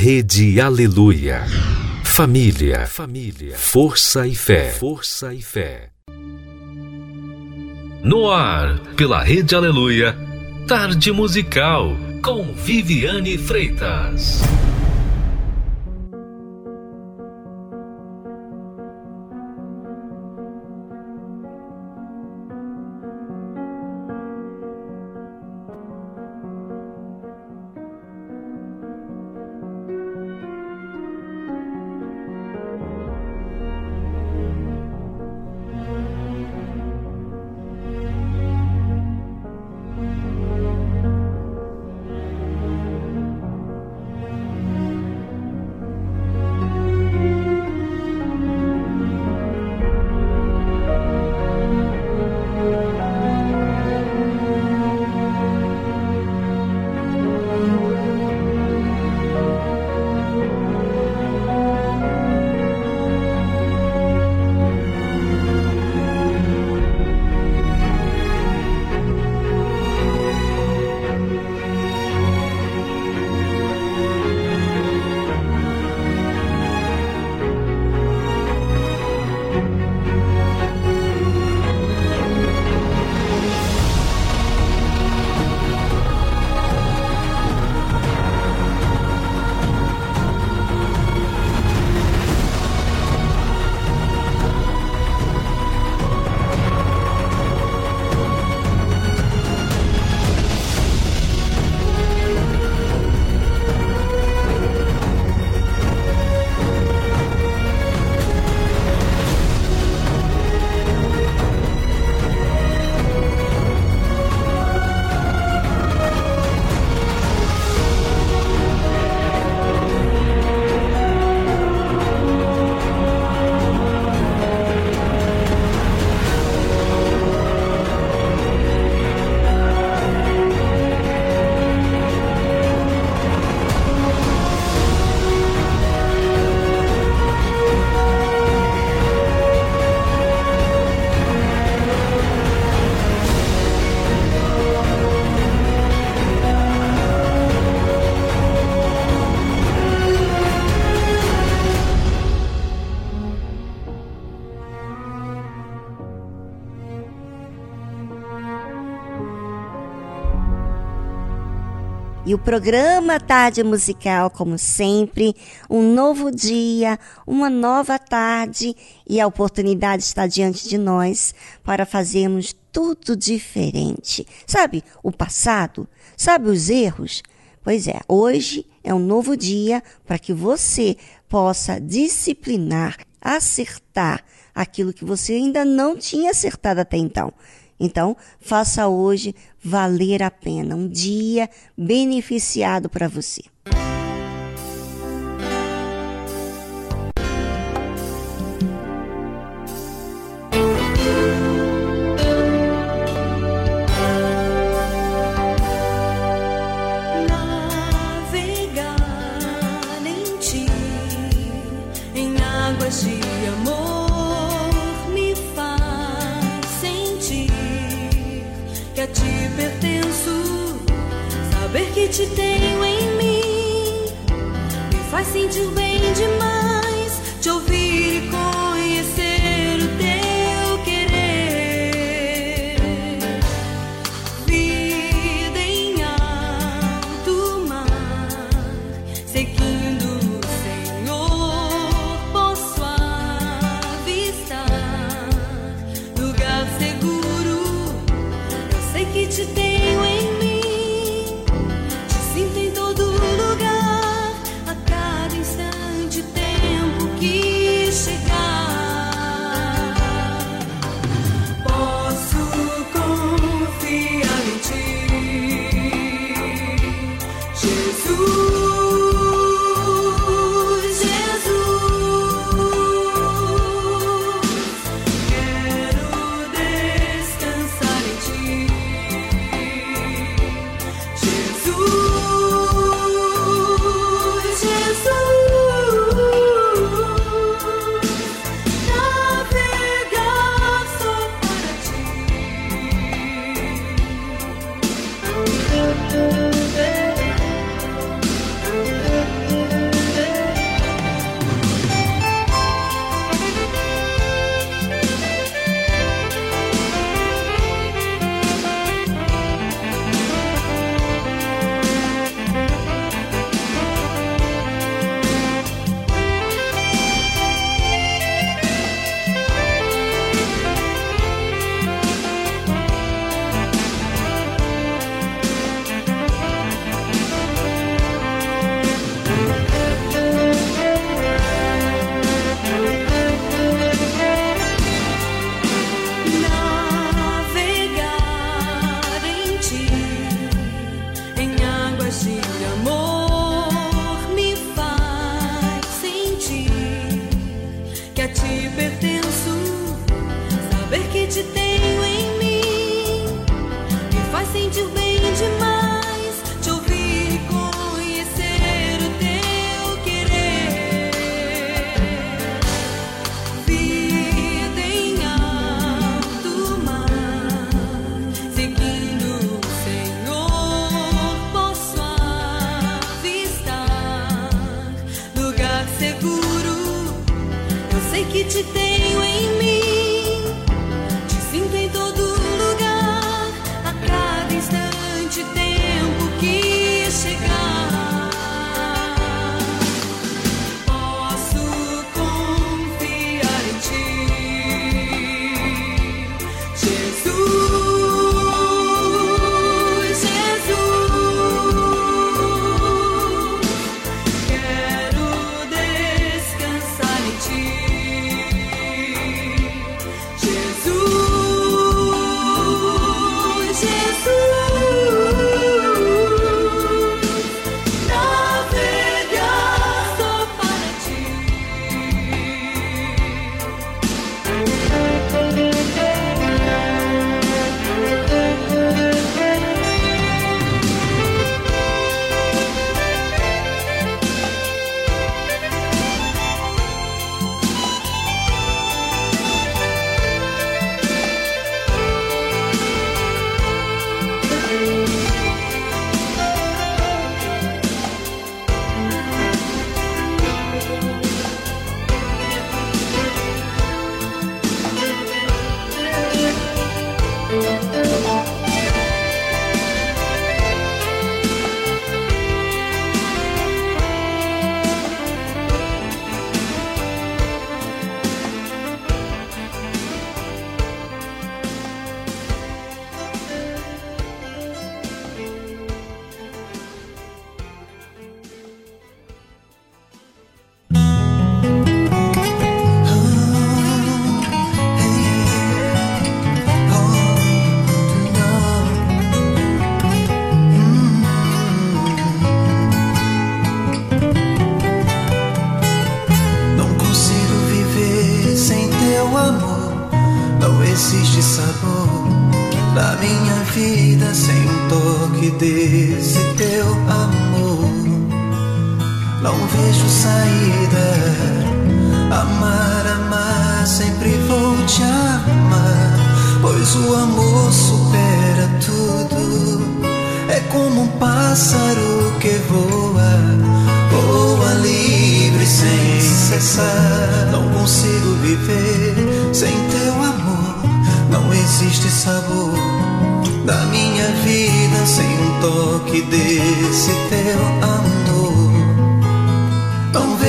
Rede Aleluia. Família, família, força e fé, força e fé. No ar, pela Rede Aleluia, Tarde Musical com Viviane Freitas. Programa Tarde Musical, como sempre, um novo dia, uma nova tarde e a oportunidade está diante de nós para fazermos tudo diferente. Sabe o passado? Sabe os erros? Pois é, hoje é um novo dia para que você possa disciplinar, acertar aquilo que você ainda não tinha acertado até então. Então, faça hoje valer a pena, um dia beneficiado para você. Te tenho em mim. Me faz sentir bem demais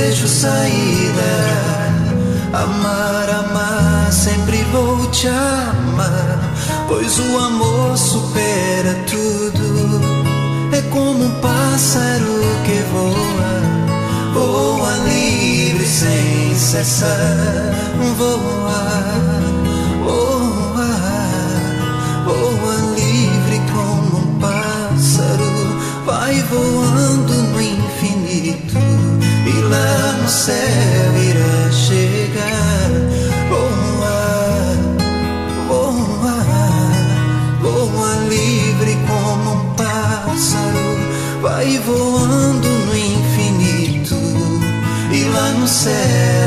vejo saída. Amar, amar, sempre vou te amar. Pois o amor supera tudo. É como um pássaro que voa, voa livre sem cessar. Voa. céu irá chegar. Voa, voa, voa livre como um pássaro. Vai voando no infinito e lá no céu.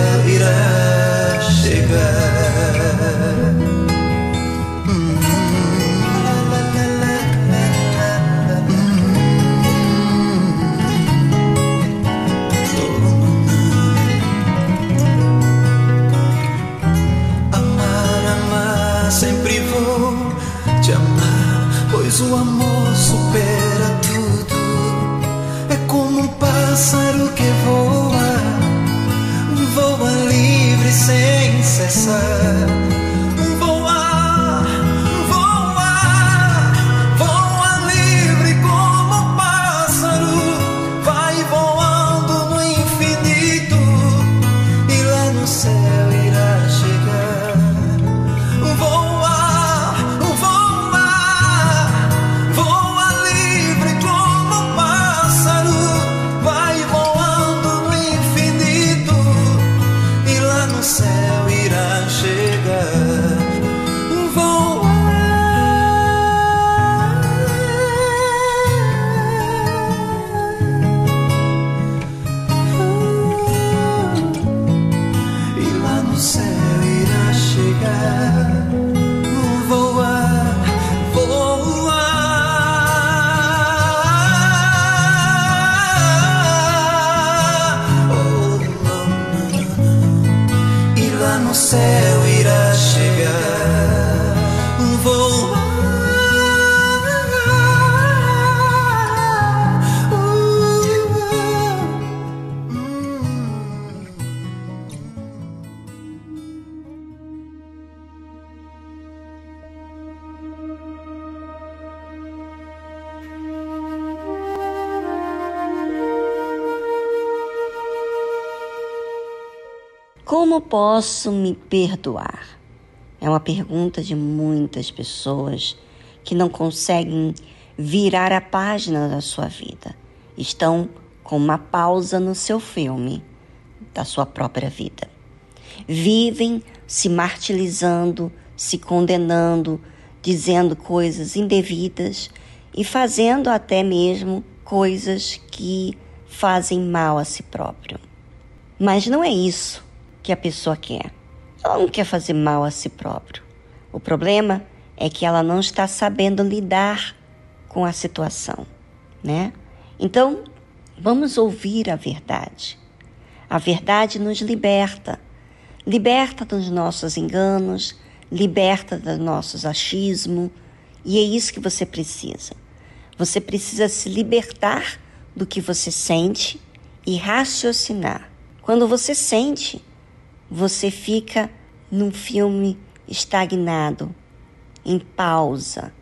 Posso me perdoar? É uma pergunta de muitas pessoas que não conseguem virar a página da sua vida. Estão com uma pausa no seu filme da sua própria vida. Vivem se martirizando, se condenando, dizendo coisas indevidas e fazendo até mesmo coisas que fazem mal a si próprio. Mas não é isso que a pessoa quer. Ela não quer fazer mal a si próprio. O problema é que ela não está sabendo lidar com a situação, né? Então, vamos ouvir a verdade. A verdade nos liberta. Liberta dos nossos enganos, liberta dos nossos achismos, e é isso que você precisa. Você precisa se libertar do que você sente e raciocinar. Quando você sente, você fica num filme estagnado, em pausa,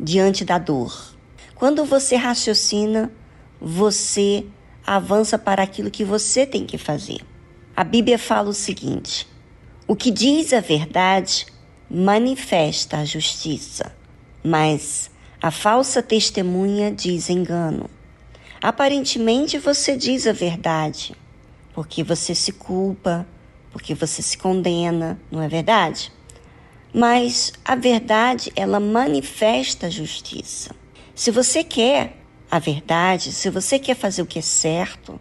diante da dor. Quando você raciocina, você avança para aquilo que você tem que fazer. A Bíblia fala o seguinte: o que diz a verdade manifesta a justiça, mas a falsa testemunha diz engano. Aparentemente você diz a verdade, porque você se culpa, porque você se condena, não é verdade? Mas a verdade, ela manifesta a justiça. Se você quer a verdade, se você quer fazer o que é certo,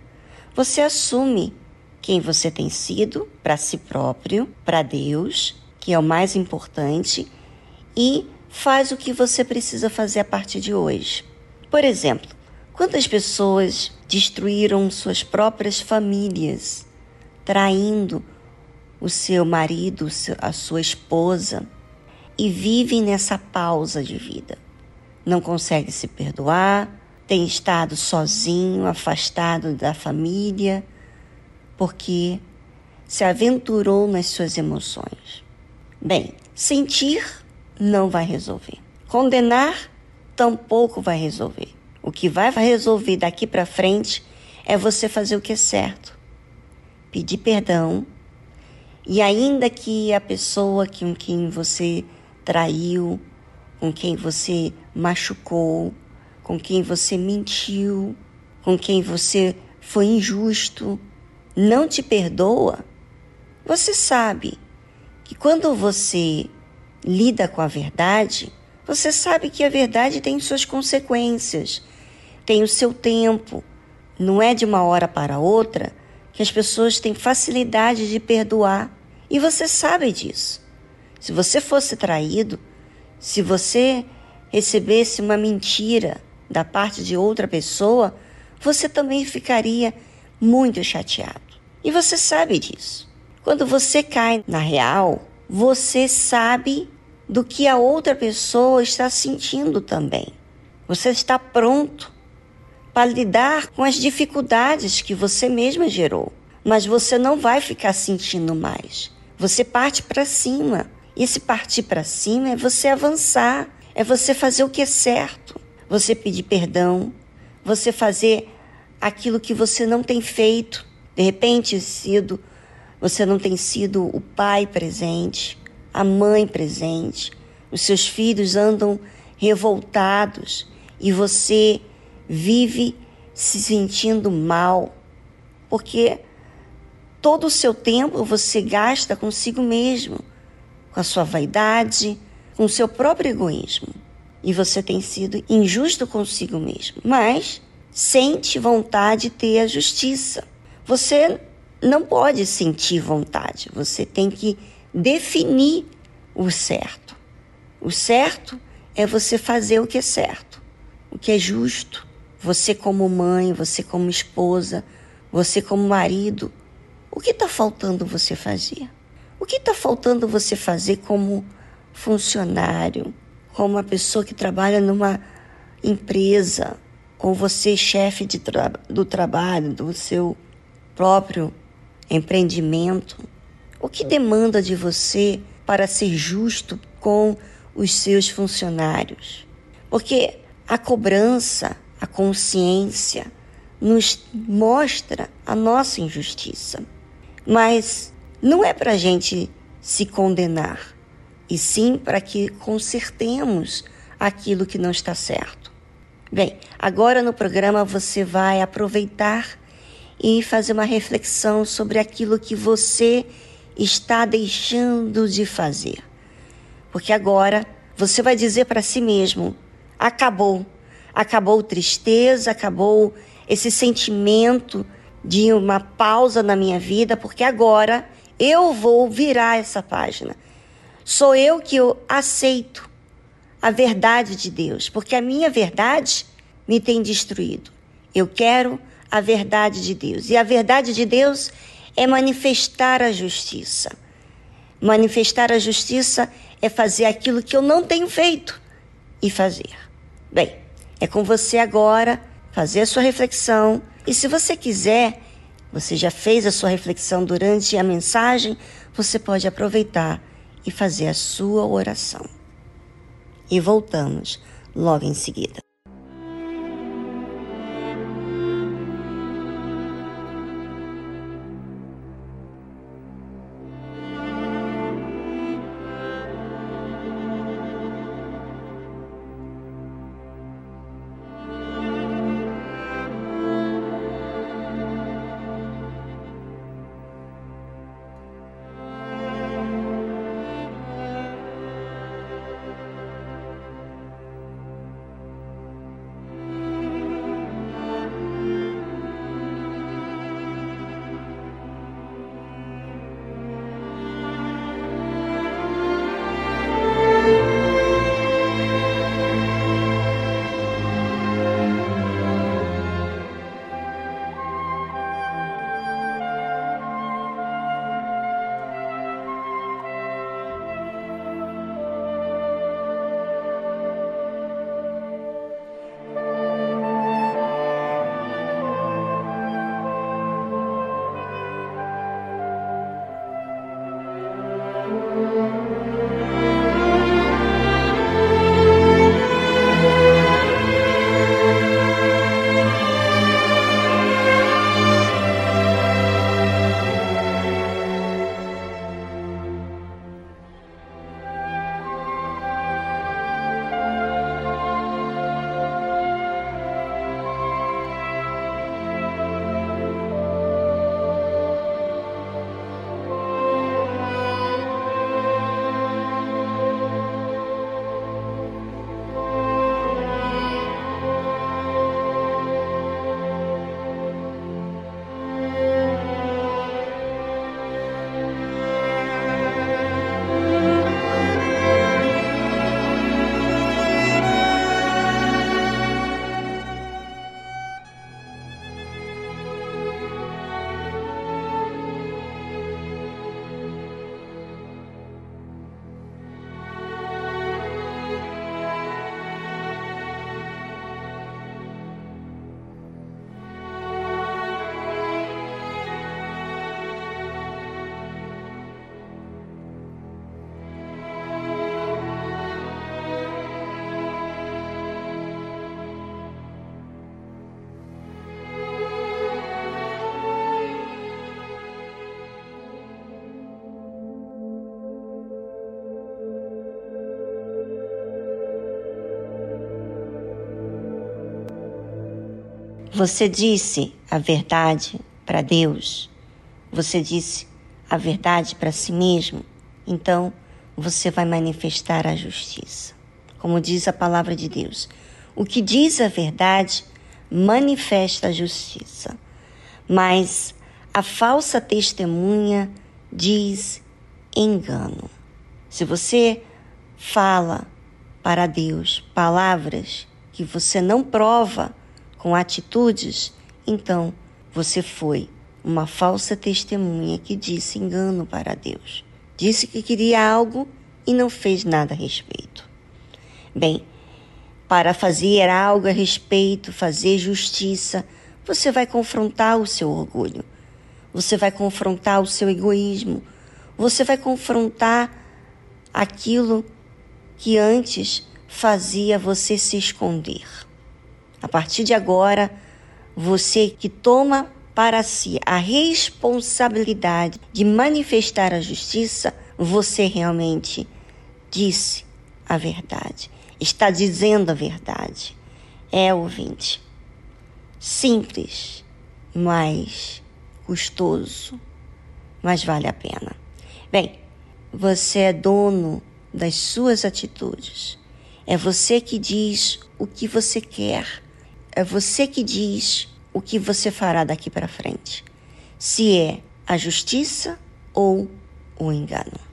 você assume quem você tem sido para si próprio, para Deus, que é o mais importante, e faz o que você precisa fazer a partir de hoje. Por exemplo, quantas pessoas destruíram suas próprias famílias, traindo o seu marido, a sua esposa, e vivem nessa pausa de vida. Não consegue se perdoar, tem estado sozinho, afastado da família, porque se aventurou nas suas emoções. Bem, sentir não vai resolver. Condenar tampouco vai resolver. O que vai resolver daqui para frente é você fazer o que é certo. Pedir perdão e ainda que a pessoa com quem você traiu, com quem você machucou, com quem você mentiu, com quem você foi injusto, não te perdoa, você sabe que quando você lida com a verdade, você sabe que a verdade tem suas consequências, tem o seu tempo, não é de uma hora para outra que as pessoas têm facilidade de perdoar. E você sabe disso. Se você fosse traído, se você recebesse uma mentira da parte de outra pessoa, você também ficaria muito chateado. E você sabe disso. Quando você cai na real, você sabe do que a outra pessoa está sentindo também. Você está pronto para lidar com as dificuldades que você mesma gerou. Mas você não vai ficar sentindo mais. Você parte para cima. E esse partir para cima é você avançar, é você fazer o que é certo, você pedir perdão, você fazer aquilo que você não tem feito. De repente, sido você não tem sido o pai presente, a mãe presente. Os seus filhos andam revoltados e você vive se sentindo mal, porque todo o seu tempo você gasta consigo mesmo, com a sua vaidade, com o seu próprio egoísmo. E você tem sido injusto consigo mesmo, mas sente vontade de ter a justiça. Você não pode sentir vontade, você tem que definir o certo. O certo é você fazer o que é certo, o que é justo, você, como mãe, você, como esposa, você, como marido, o que está faltando você fazer? O que está faltando você fazer como funcionário, como uma pessoa que trabalha numa empresa, ou você chefe tra do trabalho, do seu próprio empreendimento? O que demanda de você para ser justo com os seus funcionários? Porque a cobrança, a consciência, nos mostra a nossa injustiça. Mas não é para a gente se condenar, e sim para que consertemos aquilo que não está certo. Bem, agora no programa você vai aproveitar e fazer uma reflexão sobre aquilo que você está deixando de fazer. Porque agora você vai dizer para si mesmo: acabou. Acabou tristeza, acabou esse sentimento de uma pausa na minha vida, porque agora eu vou virar essa página. Sou eu que eu aceito a verdade de Deus, porque a minha verdade me tem destruído. Eu quero a verdade de Deus. E a verdade de Deus é manifestar a justiça. Manifestar a justiça é fazer aquilo que eu não tenho feito e fazer. Bem, é com você agora fazer a sua reflexão. E se você quiser, você já fez a sua reflexão durante a mensagem, você pode aproveitar e fazer a sua oração. E voltamos logo em seguida. Você disse a verdade para Deus, você disse a verdade para si mesmo, então você vai manifestar a justiça. Como diz a palavra de Deus, o que diz a verdade manifesta a justiça, mas a falsa testemunha diz engano. Se você fala para Deus palavras que você não prova, com atitudes, então você foi uma falsa testemunha que disse engano para Deus. Disse que queria algo e não fez nada a respeito. Bem, para fazer algo a respeito, fazer justiça, você vai confrontar o seu orgulho, você vai confrontar o seu egoísmo, você vai confrontar aquilo que antes fazia você se esconder. A partir de agora, você que toma para si a responsabilidade de manifestar a justiça, você realmente disse a verdade, está dizendo a verdade. É, ouvinte, simples, mas custoso, mas vale a pena. Bem, você é dono das suas atitudes. É você que diz o que você quer. É você que diz o que você fará daqui para frente. Se é a justiça ou o engano.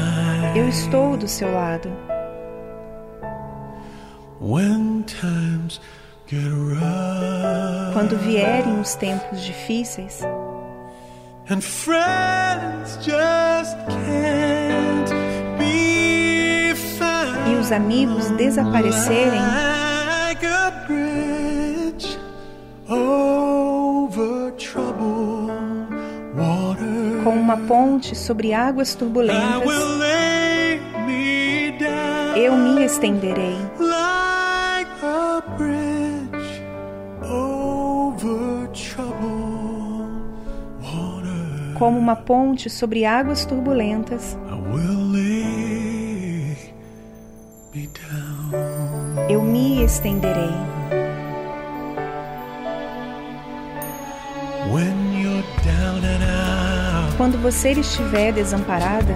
Eu estou do seu lado. Quando vierem os tempos difíceis e os amigos desaparecerem, com uma ponte sobre águas turbulentas eu me estenderei. Como uma ponte sobre águas turbulentas, eu me estenderei. Quando você estiver desamparada,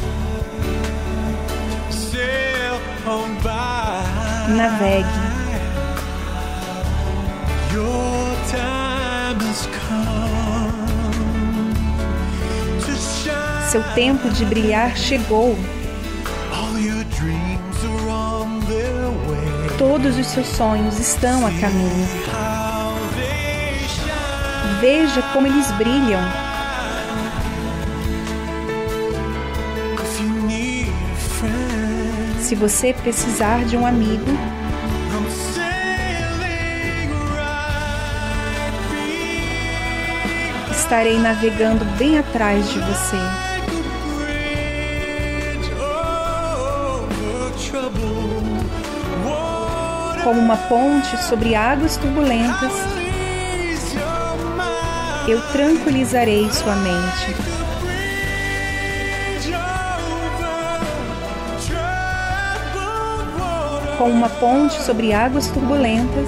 Navegue. Seu tempo de brilhar chegou. Todos os seus sonhos estão a caminho. Veja como eles brilham. Se você precisar de um amigo, estarei navegando bem atrás de você. Como uma ponte sobre águas turbulentas, eu tranquilizarei sua mente. Como uma ponte sobre águas turbulentas,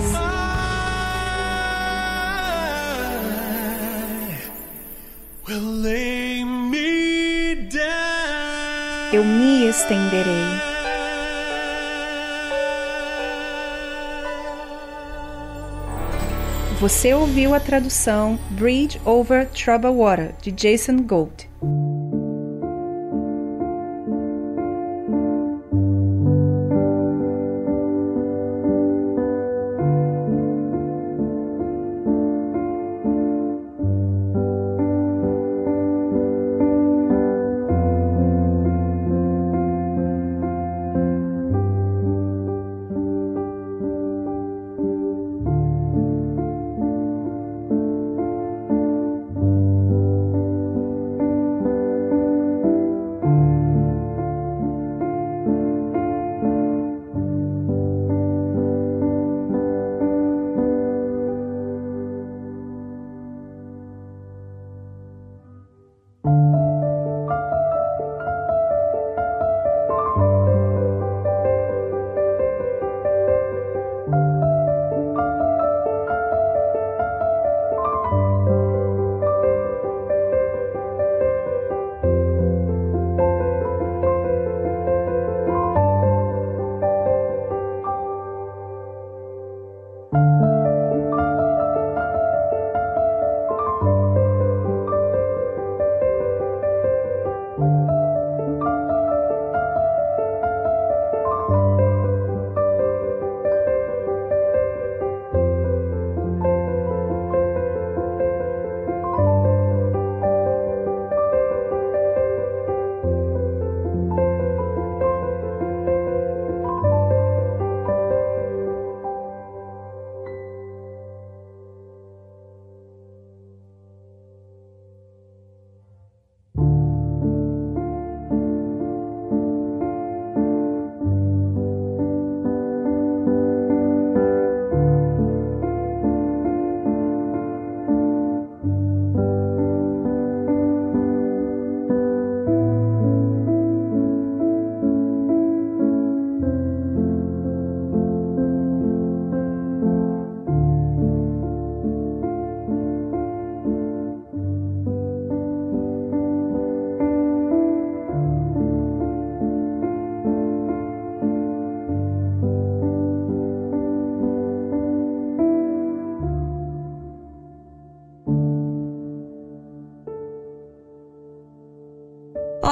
eu me estenderei. Você ouviu a tradução Bridge Over Troubled Water, de Jason Gold.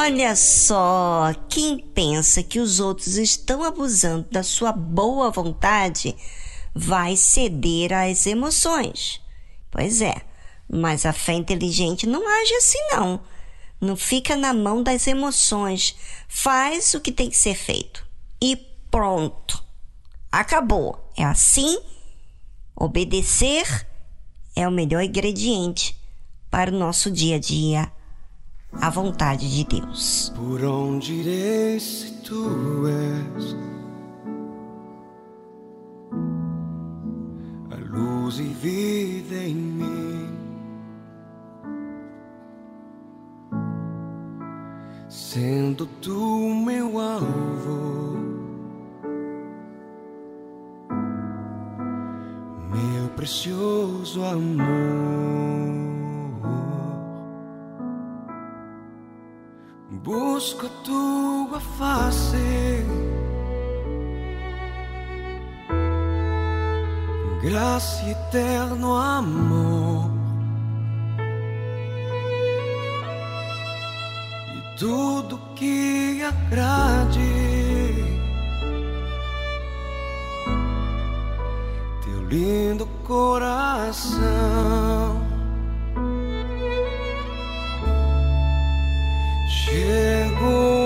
Olha só, quem pensa que os outros estão abusando da sua boa vontade vai ceder às emoções. Pois é, mas a fé inteligente não age assim não. Não fica na mão das emoções. Faz o que tem que ser feito. E pronto. Acabou. É assim. Obedecer é o melhor ingrediente para o nosso dia a dia à vontade de Deus. Por onde irei se tu és a luz e vida em mim? Sendo tu meu alvo, meu precioso amor. Busco tua face, graça e eterno amor, e tudo que agrade. Teu lindo coração. Chego ao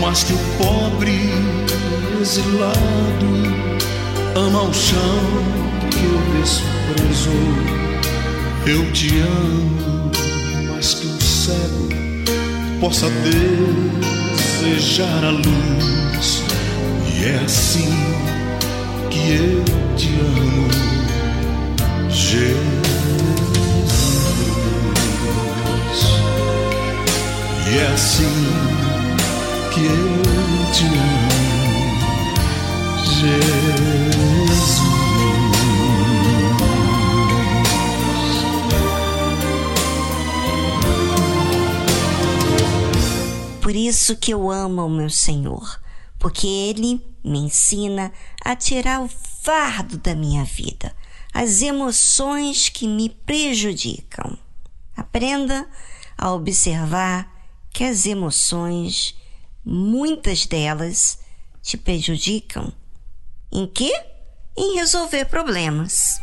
mais que o pobre exilado ama o chão que o desprezou. Eu te amo mais que um cego possa desejar a luz. E é assim que eu te amo, Jesus. E é assim que eu te amo, Jesus. Por isso que eu amo o meu Senhor, porque Ele me ensina a tirar o fardo da minha vida, as emoções que me prejudicam. Aprenda a observar que as emoções, muitas delas, te prejudicam. Em quê? Em resolver problemas.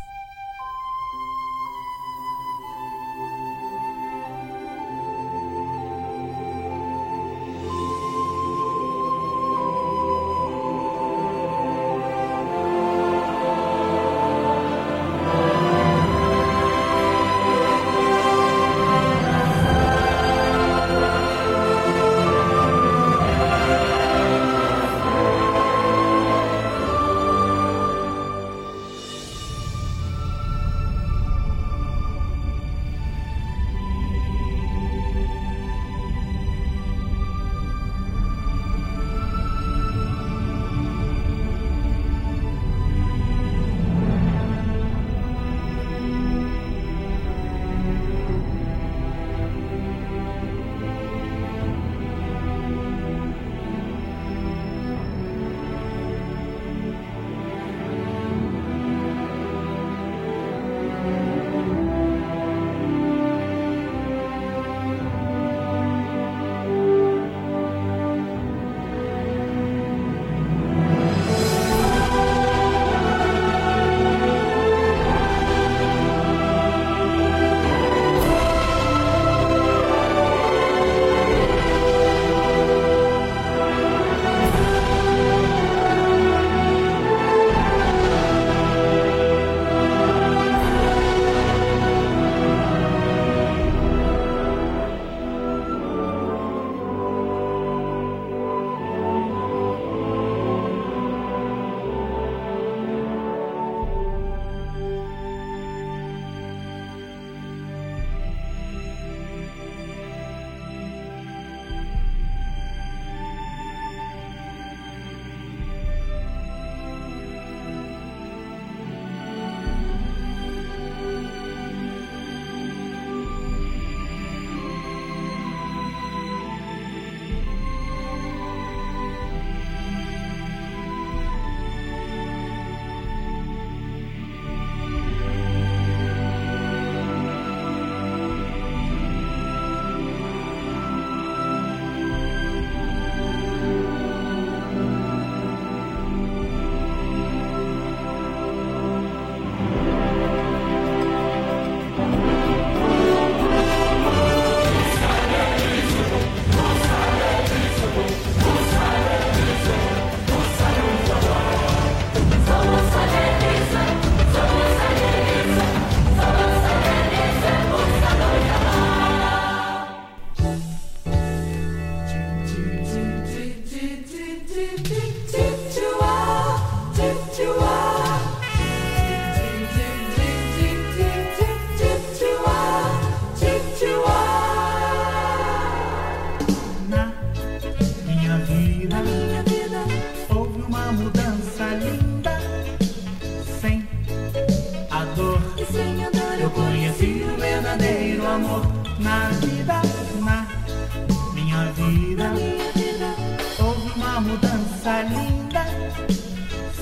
Moça linda,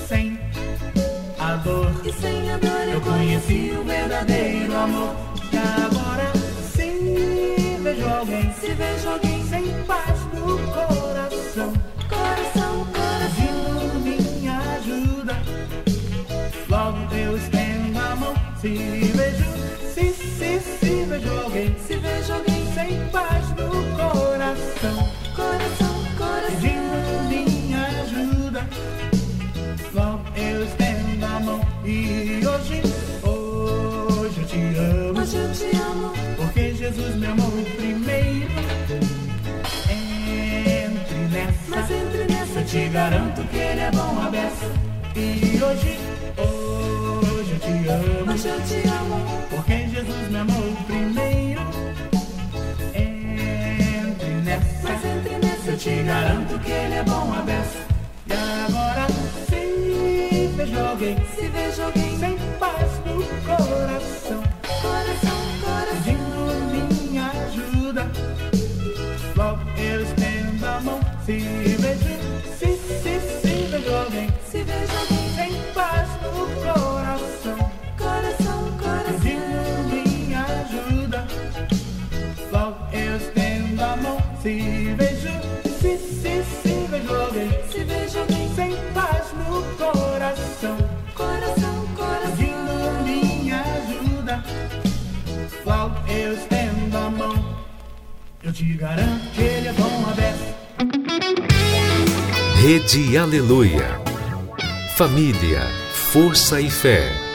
sem a dor. E sem a dor Eu conheci o verdadeiro amor. E agora sim vejo alguém Se vejo alguém sem paz no coração. Coração, coração minha ajuda. Logo eu estendo a mão. Se vejo, se, se, se vejo alguém Se vejo alguém sem paz no. Coração, eu estendo a mão. E hoje, hoje eu te amo. Hoje eu te amo Porque Jesus me amou primeiro. Entre nessa. Mas entre nessa Eu te garanto que ele é bom a beça. E hoje, hoje eu te amo. Hoje eu te amo Porque Jesus me amou primeiro. Entre nessa. Mas entre nessa Eu te garanto que ele é bom a beça. E agora vejo alguém Se vejo alguém sem paz no coração. Coração, coração Pedindo minha ajuda. Logo eu estendo a mão. Se vejo, se, se, se vejo alguém Se vejo alguém sem paz no coração. Coração, coração Pedindo minha ajuda. Logo eu estendo a mão. Se Eu te garanto que ele é bom a beça. Rede Aleluia. Família, força e fé.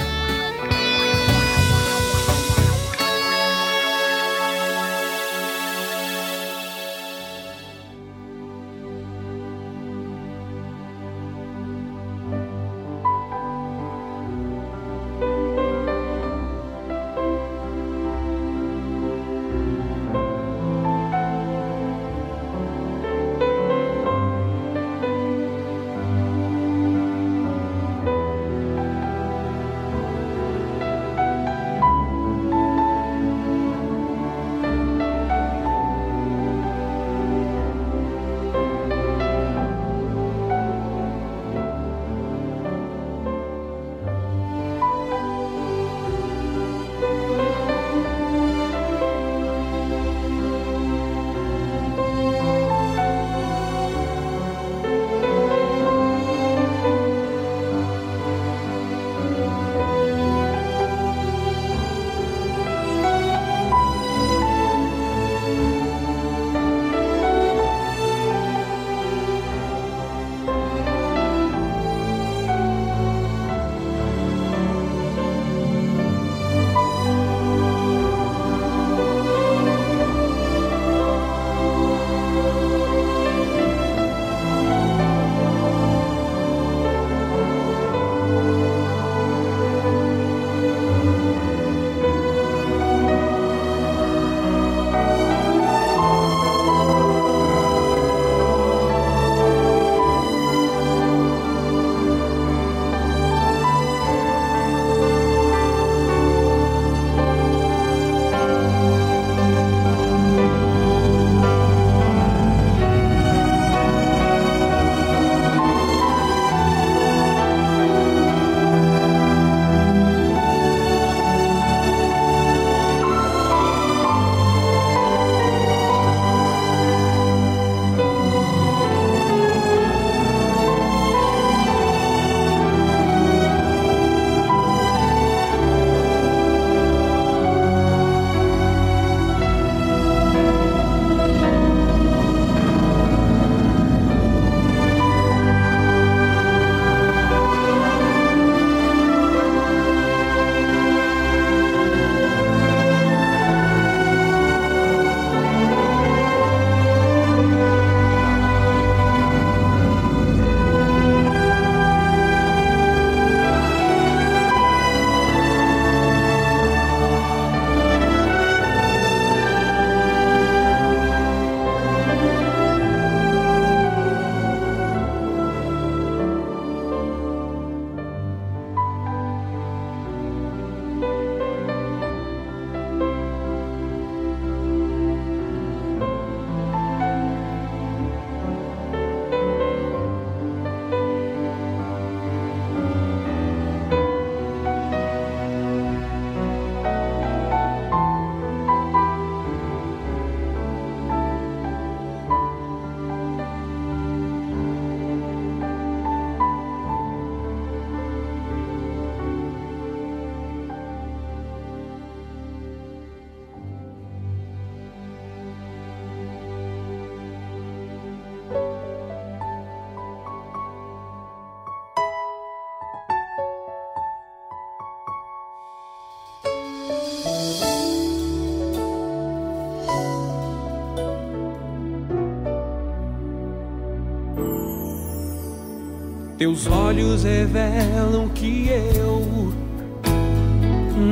Teus olhos revelam que eu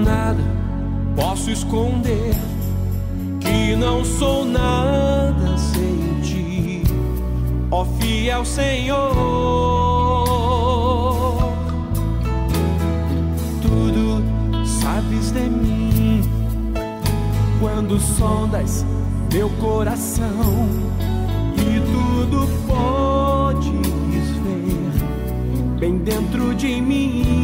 nada posso esconder, que não sou nada sem ti, ó fiel Senhor. Tudo sabes de mim quando sondas meu coração dentro de mim.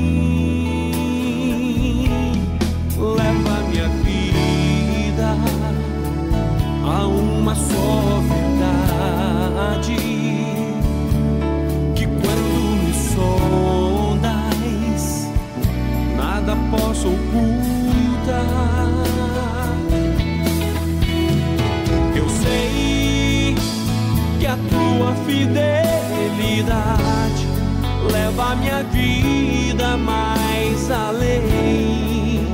Minha vida mais além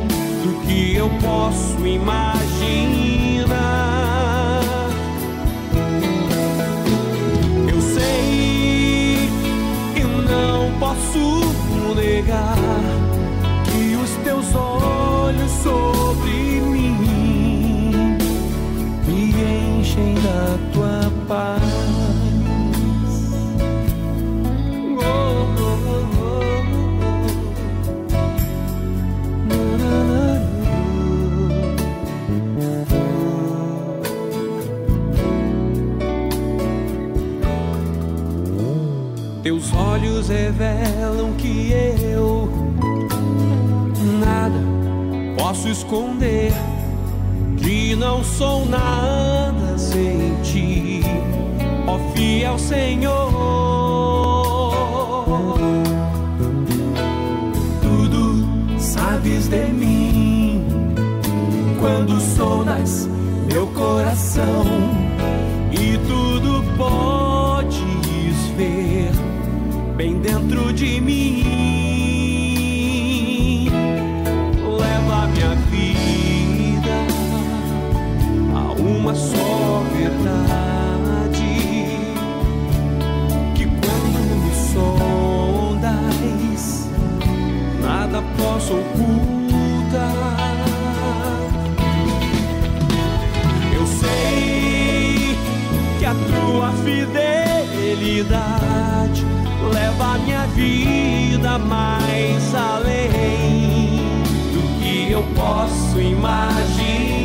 do que eu posso imaginar. Olhos revelam que eu nada posso esconder que não sou nada sem ti, ó fiel Senhor. Dentro de mim. Leva minha vida a uma só verdade. Que quando me sondas, nada posso ocultar. Eu sei que a tua fidelidade leva minha vida mais além do que eu posso imaginar.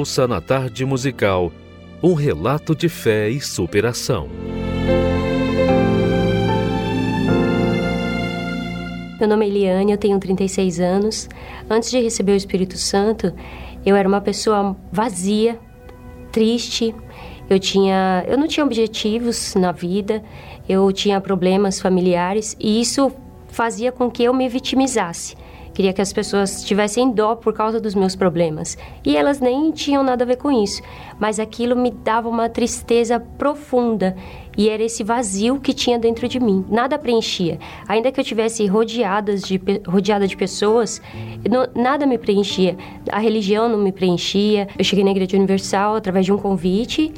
Ouça na tarde musical um relato de fé e superação. Meu nome é Eliane, eu tenho 36 anos. Antes de receber o Espírito Santo, eu era uma pessoa vazia, triste. Eu tinha, eu não tinha objetivos na vida. Eu tinha problemas familiares e isso fazia com que eu me vitimizasse. Queria que as pessoas tivessem dó por causa dos meus problemas. E elas nem tinham nada a ver com isso. Mas aquilo me dava uma tristeza profunda. E era esse vazio que tinha dentro de mim. Nada preenchia. Ainda que eu tivesse rodeadas de, rodeada de pessoas, não, nada me preenchia. A religião não me preenchia. Eu cheguei na Igreja Universal através de um convite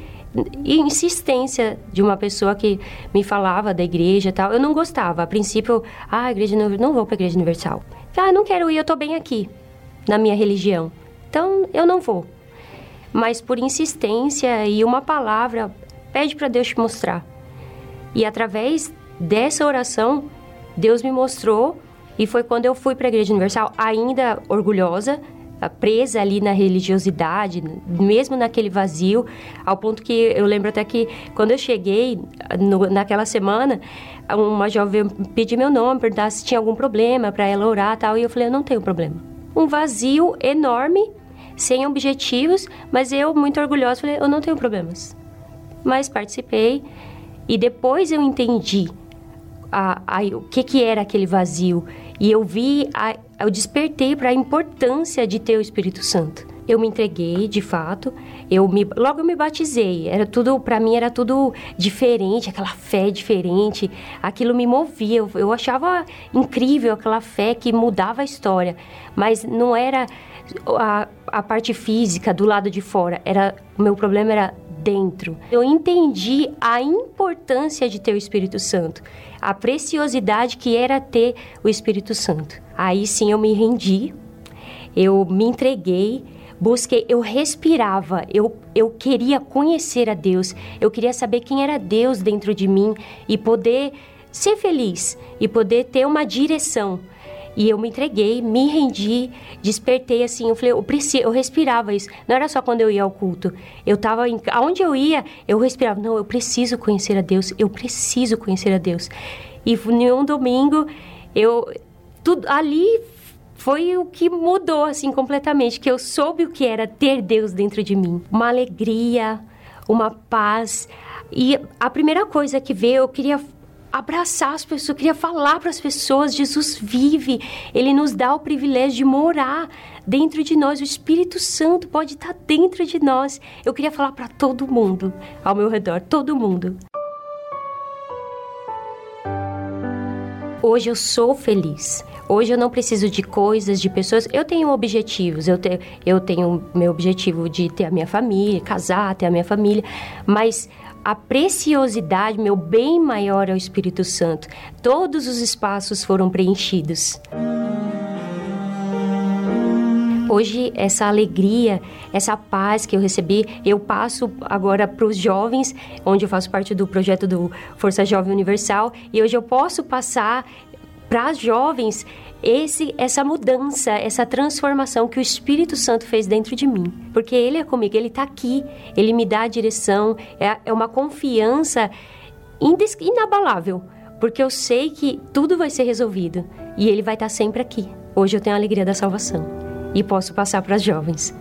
e insistência de uma pessoa que me falava da igreja e tal. Eu não gostava. A princípio, ah, igreja não, não vou para a igreja universal. Ah, não quero ir, eu tô bem aqui na minha religião. Então, eu não vou. Mas por insistência e uma palavra, pede para Deus te mostrar. E através dessa oração, Deus me mostrou e foi quando eu fui para a igreja universal, ainda orgulhosa, presa ali na religiosidade, mesmo naquele vazio, ao ponto que eu lembro até que quando eu cheguei no, naquela semana, uma jovem pediu meu nome, perguntar se tinha algum problema para ela orar tal, e eu falei, eu não tenho problema. Um vazio enorme, sem objetivos, mas eu, muito orgulhosa, falei, eu não tenho problemas. Mas participei e depois eu entendi a, a, o que, que era aquele vazio e eu vi, a, eu despertei para a importância de ter o Espírito Santo. Eu me entreguei, de fato. Eu me, logo eu me batizei. Era tudo, para mim era tudo diferente, aquela fé diferente. Aquilo me movia. Eu, eu achava incrível aquela fé que mudava a história. Mas não era a, a parte física do lado de fora. Era o meu problema era dentro. Eu entendi a importância de ter o Espírito Santo, a preciosidade que era ter o Espírito Santo. Aí sim eu me rendi, eu me entreguei, busquei, eu respirava, eu, eu queria conhecer a Deus, eu queria saber quem era Deus dentro de mim e poder ser feliz e poder ter uma direção. E eu me entreguei, me rendi, despertei assim. Eu falei, eu preciso, eu respirava isso. Não era só quando eu ia ao culto. Eu tava em, aonde eu ia, eu respirava. Não, eu preciso conhecer a Deus. Eu preciso conhecer a Deus. E em um domingo, eu tudo ali foi o que mudou assim completamente, que eu soube o que era ter Deus dentro de mim, uma alegria, uma paz. E a primeira coisa que veio, eu queria abraçar as pessoas, eu queria falar para as pessoas: Jesus vive, Ele nos dá o privilégio de morar dentro de nós, o Espírito Santo pode estar dentro de nós. Eu queria falar para todo mundo ao meu redor, todo mundo. Hoje eu sou feliz. Hoje eu não preciso de coisas, de pessoas. Eu tenho objetivos. Eu, eu tenho meu objetivo de ter a minha família, casar, ter a minha família. Mas a preciosidade, meu bem maior é o Espírito Santo. Todos os espaços foram preenchidos. Hoje, essa alegria, essa paz que eu recebi, eu passo agora para os jovens, onde eu faço parte do projeto do Força Jovem Universal, e hoje eu posso passar para as jovens esse essa mudança, essa transformação que o Espírito Santo fez dentro de mim. Porque ele é comigo, ele está aqui, ele me dá a direção, é, é uma confiança inabalável, porque eu sei que tudo vai ser resolvido e ele vai estar tá sempre aqui. Hoje eu tenho a alegria da salvação e posso passar para as jovens.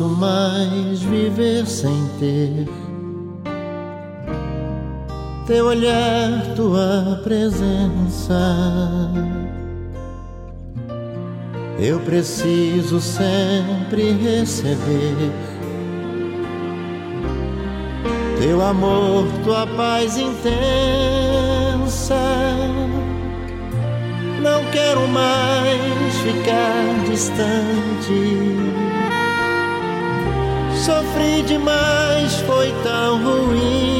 Posso mais viver sem ter teu olhar, tua presença. Eu preciso sempre receber teu amor, tua paz intensa. Não quero mais ficar distante. Sofri demais, foi tão ruim.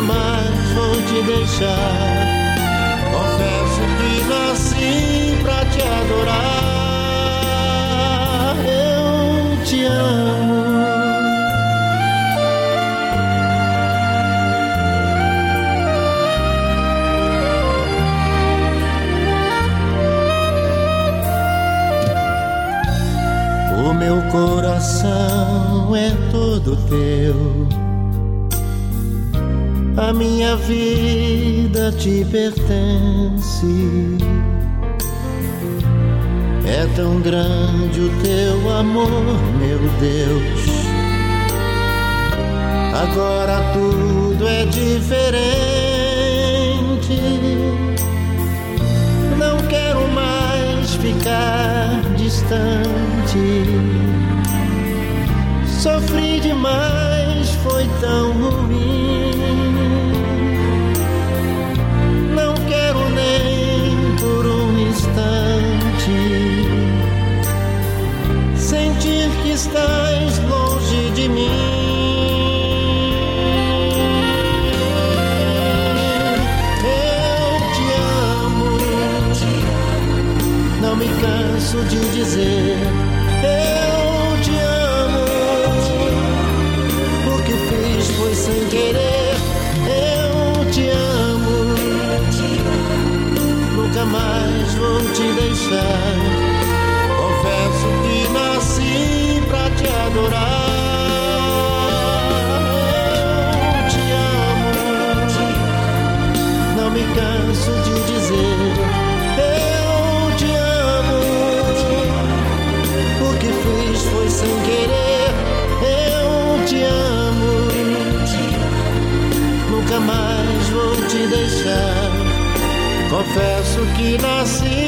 Mais vou te deixar. Confesso que nasci pra te adorar. Eu te amo. Meu coração é todo teu. A minha vida te pertence. É tão grande o teu amor, meu Deus. Agora tudo é diferente. Não quero mais ficar distante. Sofri demais, foi tão ruim. Estás longe de mim. Eu te amo, não me canso de dizer. Eu te amo, o que fiz foi sem querer. Eu te amo, nunca mais vou te deixar. Te adorar. Eu te amo, não me canso de dizer. Eu te amo, o que fiz foi sem querer. Eu te amo, nunca mais vou te deixar. Confesso que nasci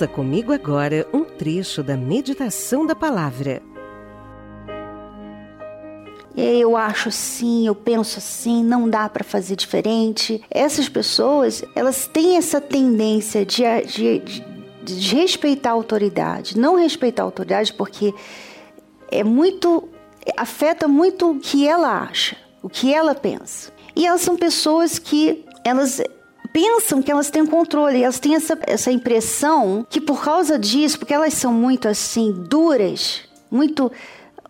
Ouça comigo agora um trecho da meditação da palavra. Eu acho assim, eu penso assim, não dá para fazer diferente. Essas pessoas, elas têm essa tendência de, de, de, de respeitar a autoridade, não respeitar a autoridade porque é muito afeta muito o que ela acha, o que ela pensa. E elas são pessoas que elas pensam que elas têm controle, elas têm essa, essa impressão que por causa disso, porque elas são muito assim duras, muito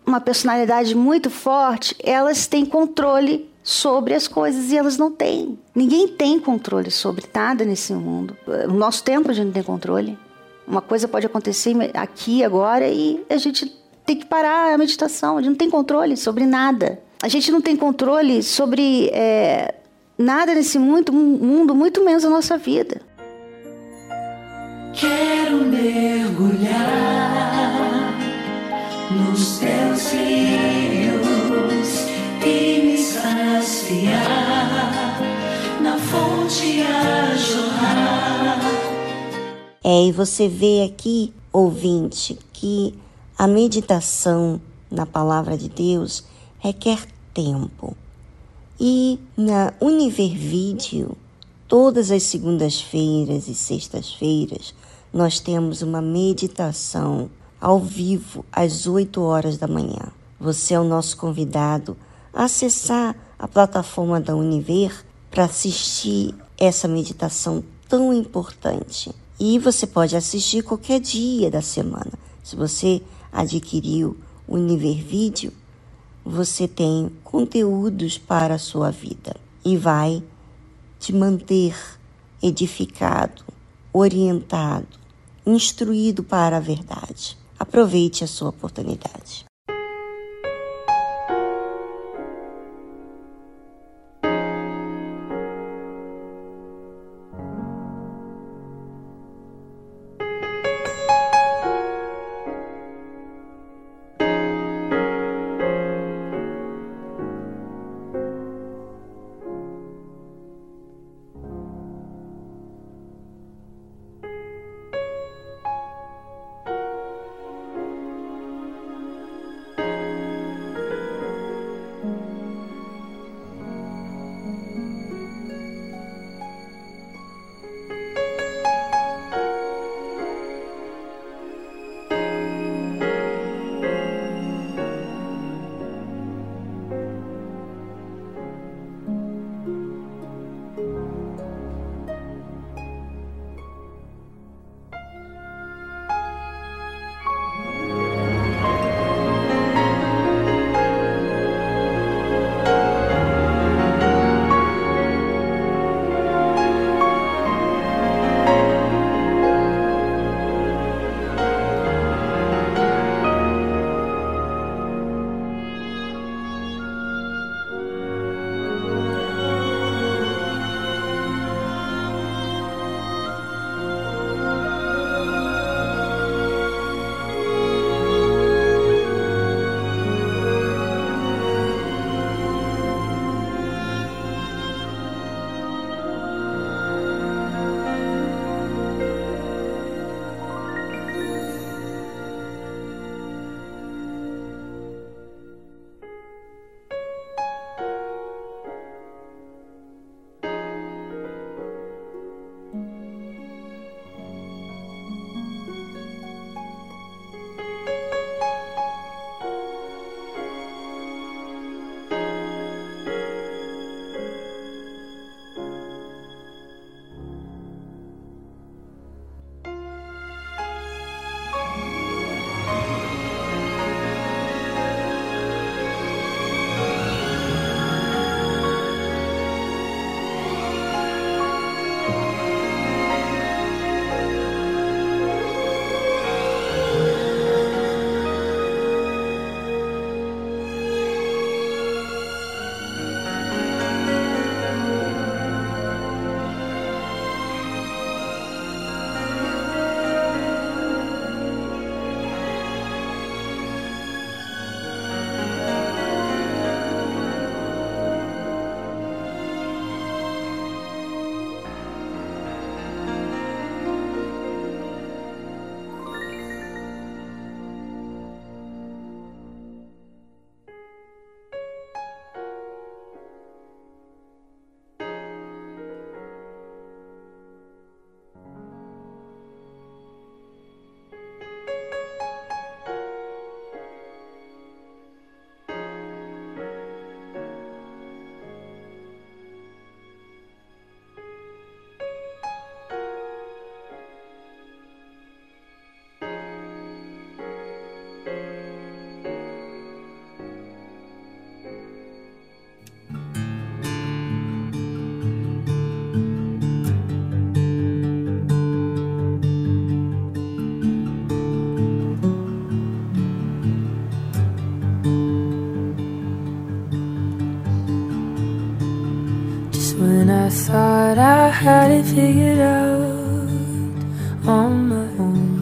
uma personalidade muito forte, elas têm controle sobre as coisas e elas não têm. Ninguém tem controle sobre nada nesse mundo. No nosso tempo a gente não tem controle. Uma coisa pode acontecer aqui agora e a gente tem que parar a meditação. A gente não tem controle sobre nada. A gente não tem controle sobre é, nada nesse mundo, mundo, muito menos a nossa vida. Quero mergulhar nos teus rios e me saciar na fonte a jorrar. É, e você vê aqui, ouvinte, que a meditação na palavra de Deus requer tempo. E na Univer Vídeo, todas as segundas-feiras e sextas-feiras, nós temos uma meditação ao vivo às 8 horas da manhã. Você é o nosso convidado a acessar a plataforma da Univer para assistir essa meditação tão importante. E você pode assistir qualquer dia da semana. Se você adquiriu o Univer Vídeo, você tem conteúdos para a sua vida e vai te manter edificado, orientado, instruído para a verdade. Aproveite a sua oportunidade.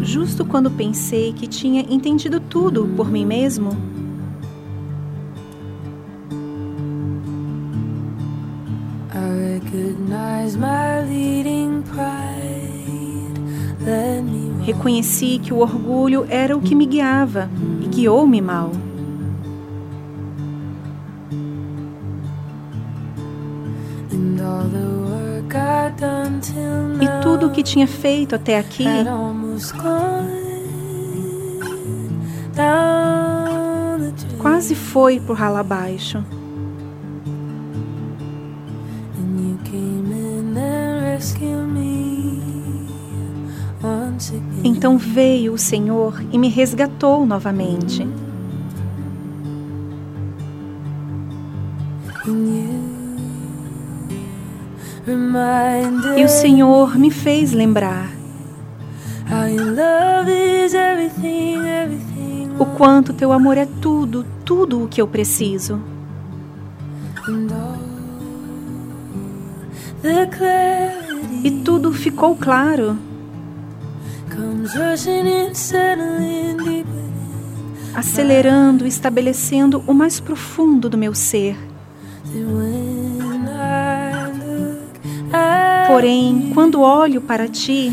Justo quando pensei que tinha entendido tudo por mim mesmo, reconheci que o orgulho era o que me guiava e guiou-me mal. Tinha feito até aqui quase foi por ralo abaixo. Então veio o Senhor e me resgatou novamente. Senhor me fez lembrar o quanto teu amor é tudo, tudo o que eu preciso. E tudo ficou claro. acelerando, estabelecendo o mais profundo do meu ser. Porém, quando olho para ti,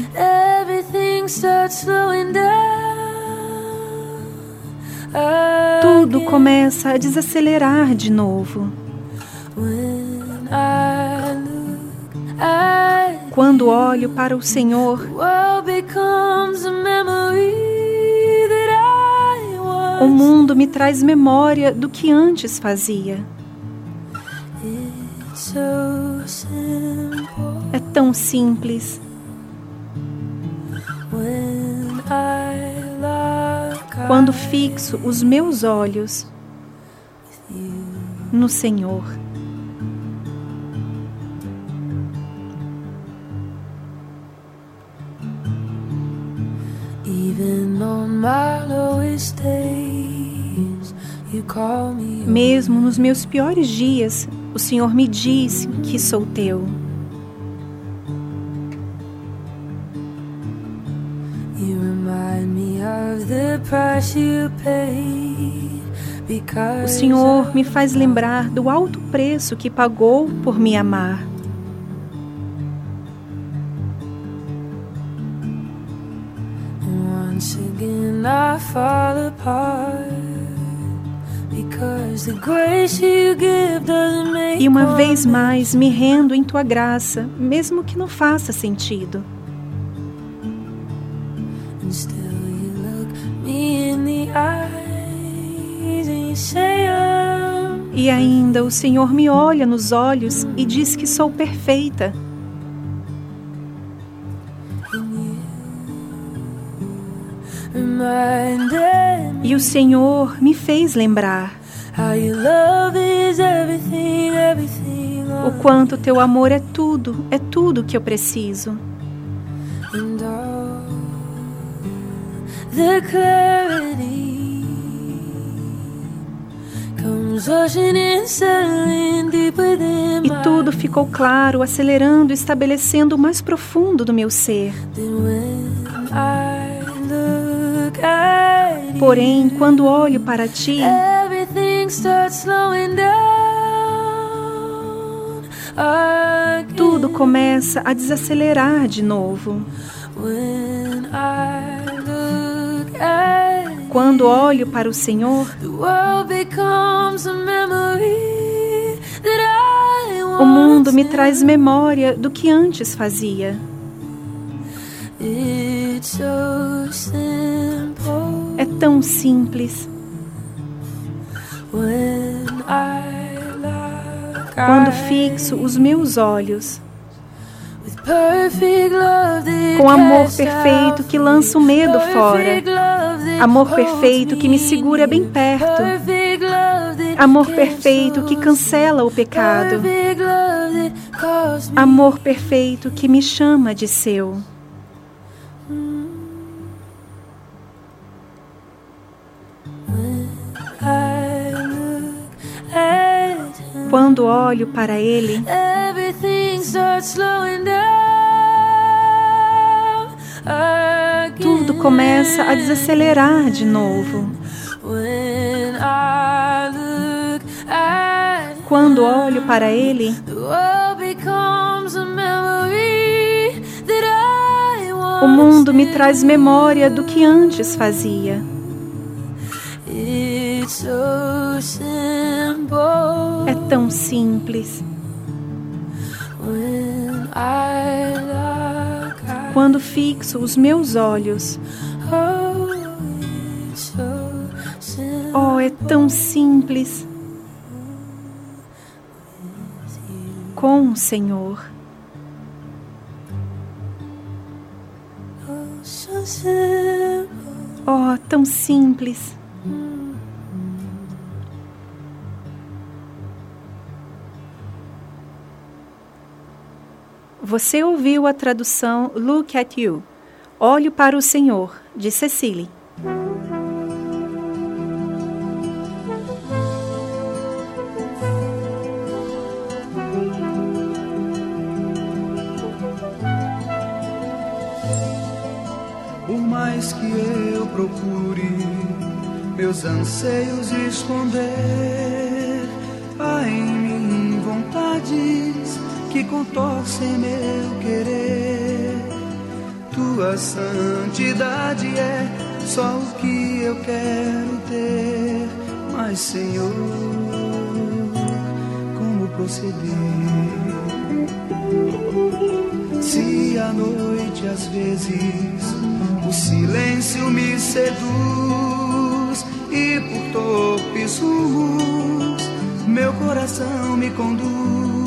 tudo começa a desacelerar de novo. Quando olho para o Senhor, o mundo me traz memória do que antes fazia. Tão simples. Quando fixo os meus olhos no Senhor. Mesmo nos meus piores dias, o Senhor me diz que sou teu. O Senhor me faz lembrar do alto preço que pagou por me amar. E uma vez mais me rendo em tua graça, mesmo que não faça sentido. E ainda o Senhor me olha nos olhos e diz que sou perfeita. E o Senhor me fez lembrar o quanto teu amor é tudo, é tudo que eu preciso. the clarity E tudo ficou claro, acelerando, estabelecendo o mais profundo do meu ser. Porém, quando olho para ti, tudo começa a desacelerar de novo. Quando olho para o Senhor, o mundo me traz memória do que antes fazia. É tão simples. Quando fixo os meus olhos com amor perfeito que lança o medo fora, amor perfeito que me segura bem perto, amor perfeito que cancela o pecado, amor perfeito que me chama de seu. Quando olho para Ele, Tudo começa a desacelerar de novo. Quando olho para ele, o mundo me traz memória do que antes fazia. É tão simples. Quando fixo os meus olhos, oh, é tão simples. Com o Senhor. Oh, tão simples. Você ouviu a tradução Look at You, Olho para o Senhor, de Cecily. Por mais que eu procure meus anseios esconder, há em mim vontades que contorcem meu querer. Tua santidade é só o que eu quero ter, mas Senhor, como proceder? Se à noite às vezes o silêncio me seduz e por torpes rumos meu coração me conduz.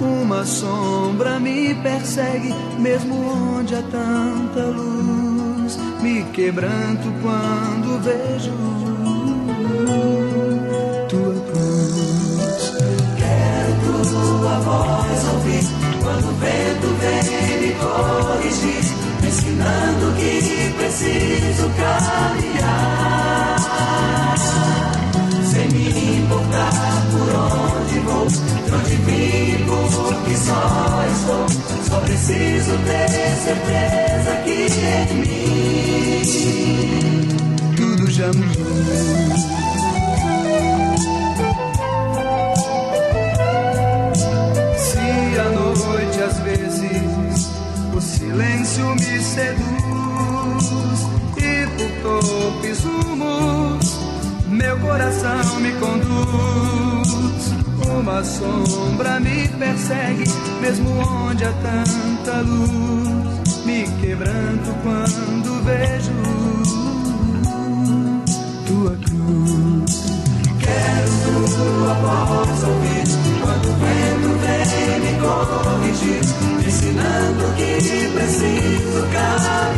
Uma sombra me persegue, mesmo onde há tanta luz. Me quebranto quando vejo tua cruz. Quero tua voz ouvir quando o vento vem me corrigir, me ensinando que preciso caminhar. Preciso ter certeza que em mim tudo já mudou. Às vezes o silêncio me seduz e por torpes rumos meu coração me conduz. Uma sombra me persegue, mesmo onde há tanta luz. Me quebranto quando vejo tua cruz. Quero tua voz ouvir quando o vento vem me corrigir, ensinando que preciso caminhar.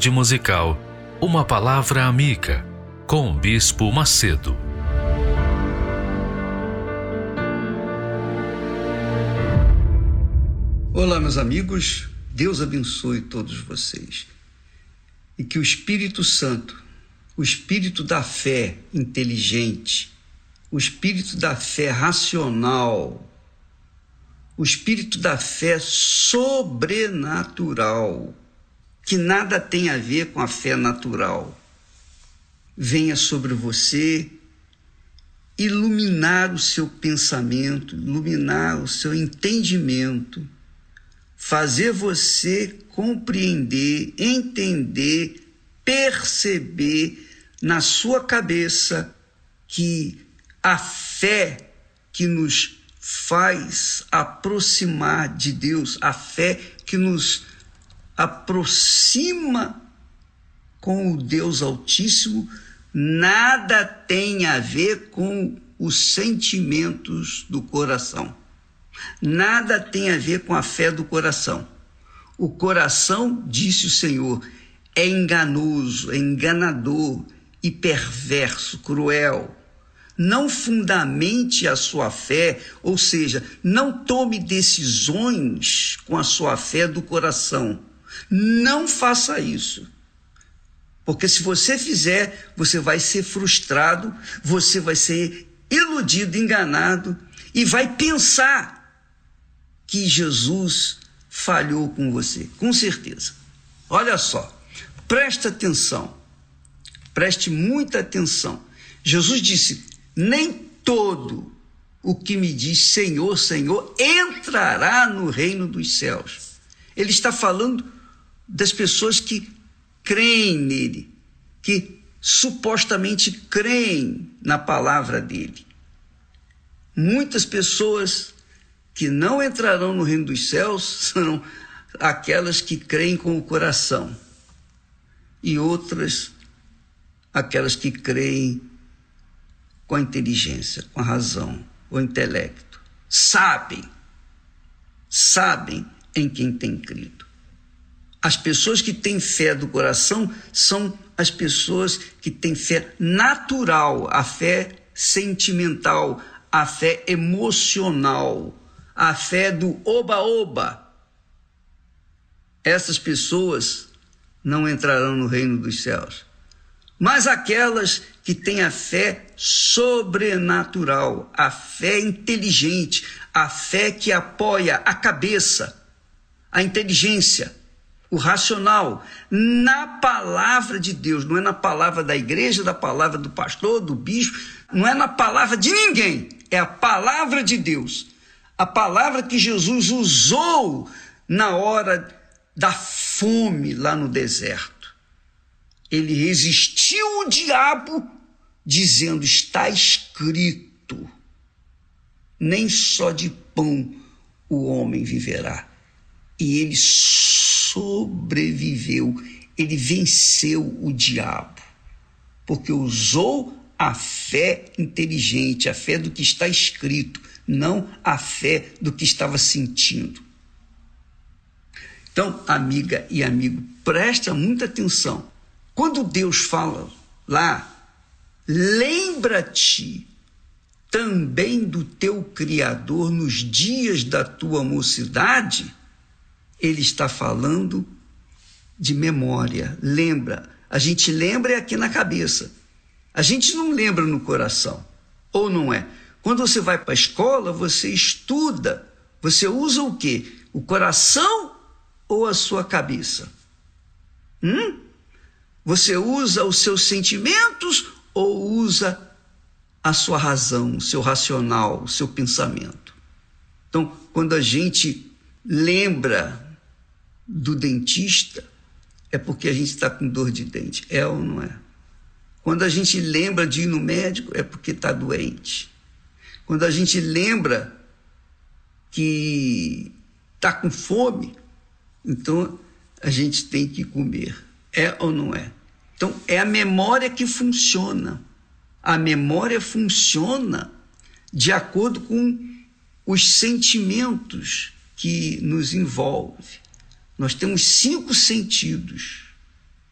Tarde musical, uma palavra amiga com o Bispo Macedo. Olá, meus amigos. Deus abençoe todos vocês. E que o Espírito Santo, o espírito da fé inteligente, o espírito da fé racional, o espírito da fé sobrenatural, que nada tem a ver com a fé natural, venha sobre você iluminar o seu pensamento, iluminar o seu entendimento, fazer você compreender, entender, perceber na sua cabeça que a fé que nos faz aproximar de Deus, a fé que nos aproxima com o Deus Altíssimo, nada tem a ver com os sentimentos do coração. Nada tem a ver com a fé do coração. O coração, disse o Senhor, é enganoso, é enganador e perverso, cruel não fundamente a sua fé, ou seja, não tome decisões com a sua fé do coração. Não faça isso. Porque se você fizer, você vai ser frustrado, você vai ser iludido, enganado e vai pensar que Jesus falhou com você, com certeza. Olha só, presta atenção, preste muita atenção. Jesus disse: nem todo o que me diz Senhor, Senhor entrará no reino dos céus. Ele está falando das pessoas que creem nele, que supostamente creem na palavra dele. Muitas pessoas que não entrarão no reino dos céus são aquelas que creem com o coração, e outras aquelas que creem com a inteligência, com a razão, o intelecto. Sabem, sabem em quem tem crido. As pessoas que têm fé do coração são as pessoas que têm fé natural, a fé sentimental, a fé emocional, a fé do oba-oba. Essas pessoas não entrarão no reino dos céus. Mas aquelas que têm a fé sobrenatural, a fé inteligente, a fé que apoia a cabeça, a inteligência, o racional, na palavra de Deus, não é na palavra da igreja, da palavra do pastor, do bispo, não é na palavra de ninguém, é a palavra de Deus. A palavra que Jesus usou na hora da fome lá no deserto. Ele resistiu o diabo dizendo: está escrito, nem só de pão o homem viverá. E ele sobreviveu, ele venceu o diabo, porque usou a fé inteligente, a fé do que está escrito, não a fé do que estava sentindo. Então, amiga e amigo, presta muita atenção. Quando Deus fala lá Lembra-te também do teu Criador nos dias da tua mocidade. Ele está falando de memória. Lembra. A gente lembra é aqui na cabeça. A gente não lembra no coração. Ou não é? Quando você vai para a escola, você estuda. Você usa o quê? O coração ou a sua cabeça? Hum? Você usa os seus sentimentos ou usa a sua razão, o seu racional, o seu pensamento. Então, quando a gente lembra do dentista, é porque a gente está com dor de dente, é ou não é? Quando a gente lembra de ir no médico, é porque está doente. Quando a gente lembra que está com fome, então a gente tem que comer. É ou não é? Então, é a memória que funciona. A memória funciona de acordo com os sentimentos que nos envolve. Nós temos cinco sentidos,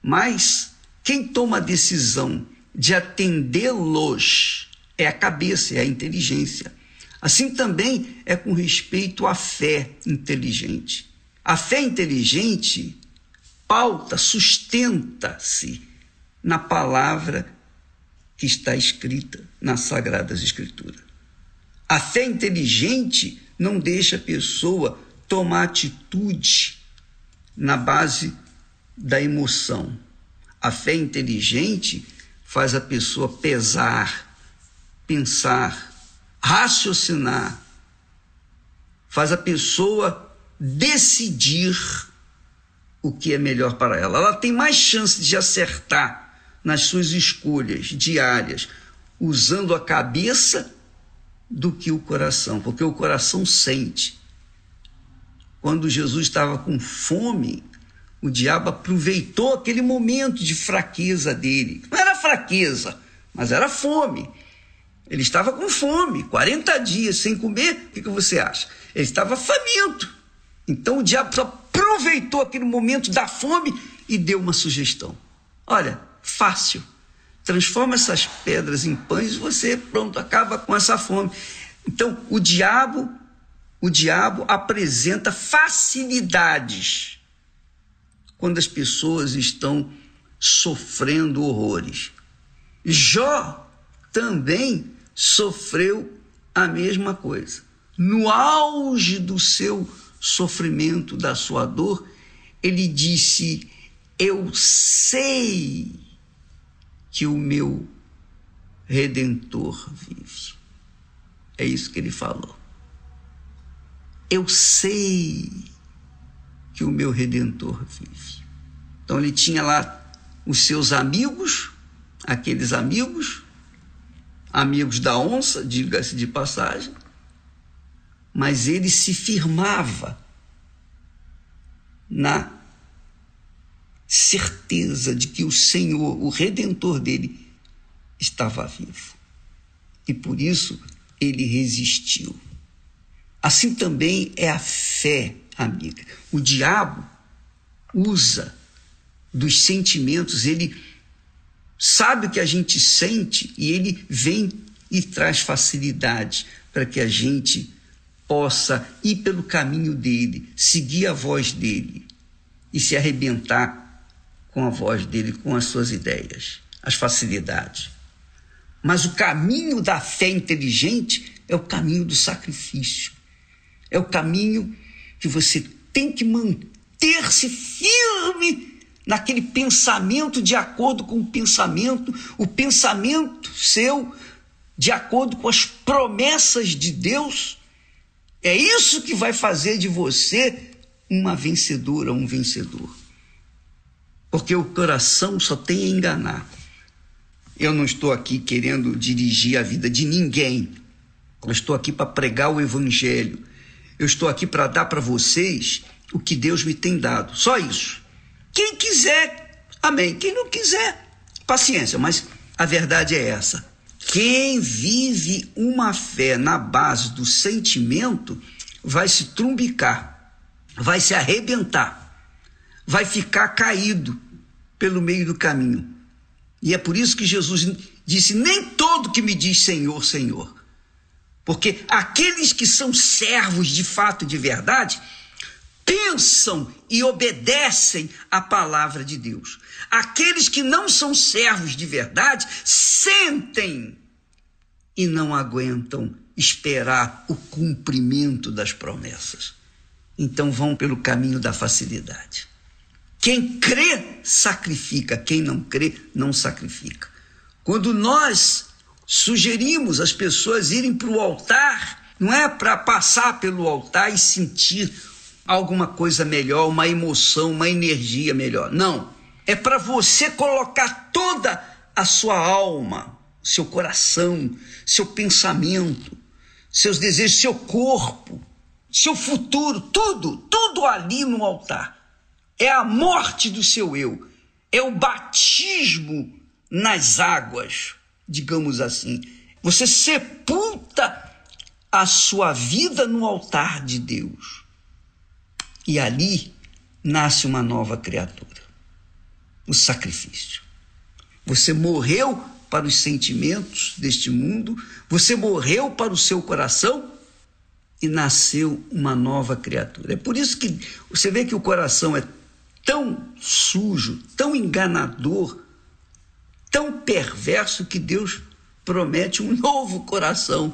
mas quem toma a decisão de atendê-los é a cabeça, é a inteligência. Assim também é com respeito à fé inteligente. A fé inteligente pauta, sustenta-se na palavra que está escrita nas Sagradas Escrituras. A fé inteligente não deixa a pessoa tomar atitude na base da emoção. A fé inteligente faz a pessoa pesar, pensar, raciocinar, faz a pessoa decidir o que é melhor para ela. Ela tem mais chance de acertar nas suas escolhas diárias, usando a cabeça do que o coração, porque o coração sente. Quando Jesus estava com fome, o diabo aproveitou aquele momento de fraqueza dele. Não era fraqueza, mas era fome. Ele estava com fome, 40 dias sem comer, o que, que você acha? Ele estava faminto. Então o diabo aproveitou aquele momento da fome e deu uma sugestão. Olha, fácil. Transforma essas pedras em pães e você, pronto, acaba com essa fome. Então, o diabo, o diabo apresenta facilidades quando as pessoas estão sofrendo horrores. Jó também sofreu a mesma coisa. No auge do seu sofrimento, da sua dor, ele disse: Eu sei que o meu redentor vive. É isso que ele falou. Eu sei que o meu redentor vive. Então ele tinha lá os seus amigos, aqueles amigos, amigos da onça, diga-se de passagem, mas ele se firmava na certeza de que o Senhor, o redentor dele, estava vivo. E por isso ele resistiu. Assim também é a fé, amiga. O diabo usa dos sentimentos, ele sabe o que a gente sente e ele vem e traz facilidade para que a gente possa ir pelo caminho dele, seguir a voz dele e se arrebentar com a voz dele, com as suas ideias, as facilidades. Mas o caminho da fé inteligente é o caminho do sacrifício. É o caminho que você tem que manter-se firme naquele pensamento de acordo com o pensamento, o pensamento seu de acordo com as promessas de Deus. É isso que vai fazer de você uma vencedora, um vencedor porque o coração só tem a enganar. Eu não estou aqui querendo dirigir a vida de ninguém. Eu estou aqui para pregar o evangelho. Eu estou aqui para dar para vocês o que Deus me tem dado. Só isso. Quem quiser, amém. Quem não quiser, paciência. Mas a verdade é essa. Quem vive uma fé na base do sentimento vai se trumbicar, vai se arrebentar vai ficar caído pelo meio do caminho. E é por isso que Jesus disse: Nem todo que me diz Senhor, Senhor. Porque aqueles que são servos de fato de verdade, pensam e obedecem à palavra de Deus. Aqueles que não são servos de verdade, sentem e não aguentam esperar o cumprimento das promessas. Então vão pelo caminho da facilidade. Quem crê, sacrifica. Quem não crê, não sacrifica. Quando nós sugerimos as pessoas irem para o altar, não é para passar pelo altar e sentir alguma coisa melhor, uma emoção, uma energia melhor. Não. É para você colocar toda a sua alma, seu coração, seu pensamento, seus desejos, seu corpo, seu futuro, tudo, tudo ali no altar é a morte do seu eu, é o batismo nas águas, digamos assim. Você sepulta a sua vida no altar de Deus. E ali nasce uma nova criatura. O sacrifício. Você morreu para os sentimentos deste mundo, você morreu para o seu coração e nasceu uma nova criatura. É por isso que você vê que o coração é tão sujo, tão enganador, tão perverso que Deus promete um novo coração.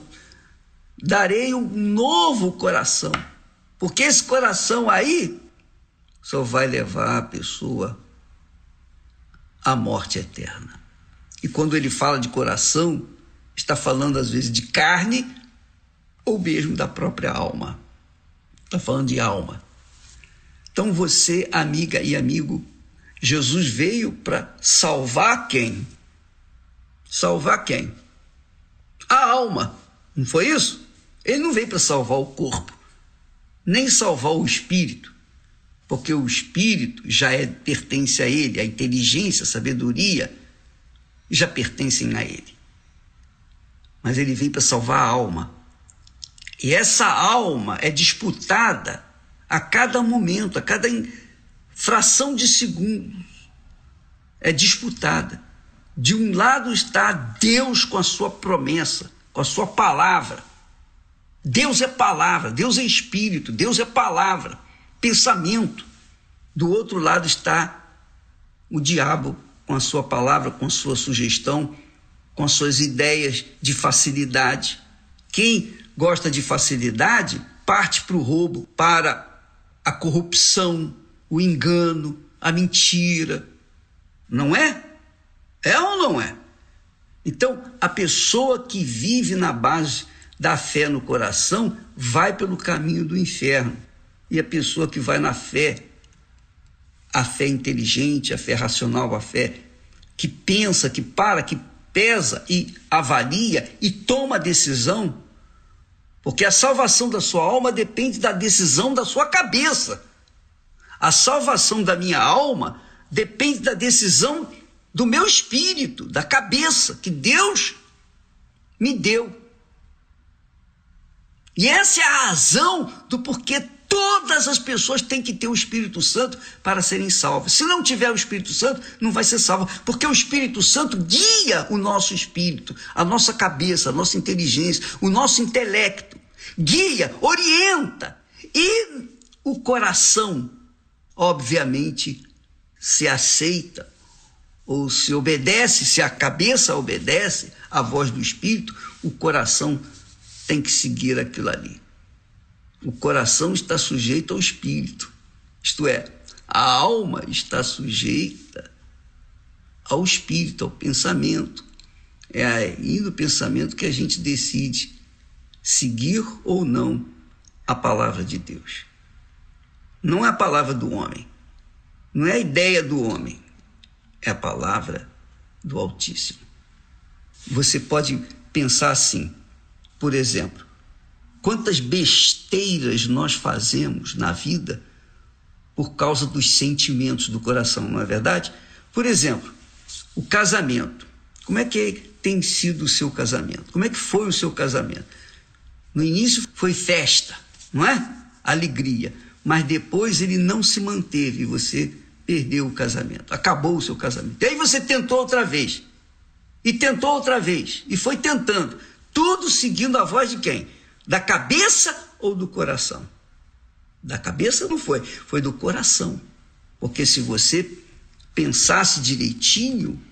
Darei um novo coração. Porque esse coração aí só vai levar a pessoa à morte eterna. E quando ele fala de coração, está falando às vezes de carne ou mesmo da própria alma. Está falando de alma. Então você, amiga e amigo, Jesus veio para salvar quem? Salvar quem? A alma. Não foi isso? Ele não veio para salvar o corpo, nem salvar o espírito, porque o espírito já é, pertence a ele, a inteligência, a sabedoria já pertencem a ele. Mas ele veio para salvar a alma. E essa alma é disputada a cada momento, a cada fração de segundos. É disputada. De um lado está Deus com a sua promessa, com a sua palavra. Deus é palavra, Deus é espírito, Deus é palavra, pensamento. Do outro lado está o diabo com a sua palavra, com a sua sugestão, com as suas ideias de facilidade. Quem gosta de facilidade parte para o roubo, para a corrupção, o engano, a mentira. Não é? É ou não é? Então, a pessoa que vive na base da fé no coração vai pelo caminho do inferno. E a pessoa que vai na fé, a fé inteligente, a fé racional, a fé que pensa, que para, que pesa e avalia e toma decisão, porque a salvação da sua alma depende da decisão da sua cabeça. A salvação da minha alma depende da decisão do meu espírito, da cabeça que Deus me deu. E essa é a razão do porquê todas as pessoas têm que ter o Espírito Santo para serem salvas. Se não tiver o Espírito Santo, não vai ser salvo, porque o Espírito Santo guia o nosso espírito, a nossa cabeça, a nossa inteligência, o nosso intelecto. Guia, orienta. E o coração, obviamente, se aceita ou se obedece, se a cabeça obedece à voz do Espírito, o coração tem que seguir aquilo ali. O coração está sujeito ao espírito, isto é, a alma está sujeita ao espírito, ao pensamento. É aí no pensamento que a gente decide seguir ou não a palavra de Deus. Não é a palavra do homem, não é a ideia do homem, é a palavra do Altíssimo. Você pode pensar assim, por exemplo, quantas besteiras nós fazemos na vida por causa dos sentimentos do coração, não é verdade? Por exemplo, o casamento. Como é que tem sido o seu casamento? Como é que foi o seu casamento? No início foi festa, não é? Alegria. Mas depois ele não se manteve e você perdeu o casamento, acabou o seu casamento. E aí você tentou outra vez. E tentou outra vez. E foi tentando. Tudo seguindo a voz de quem? Da cabeça ou do coração? Da cabeça não foi, foi do coração. Porque se você pensasse direitinho,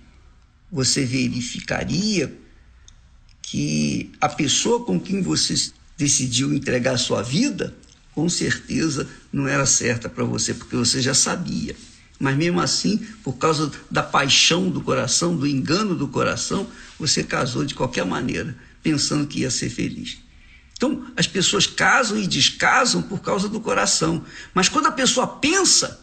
você verificaria que a pessoa com quem você decidiu entregar sua vida, com certeza não era certa para você, porque você já sabia. Mas mesmo assim, por causa da paixão do coração, do engano do coração, você casou de qualquer maneira, pensando que ia ser feliz. Então, as pessoas casam e descasam por causa do coração. Mas quando a pessoa pensa,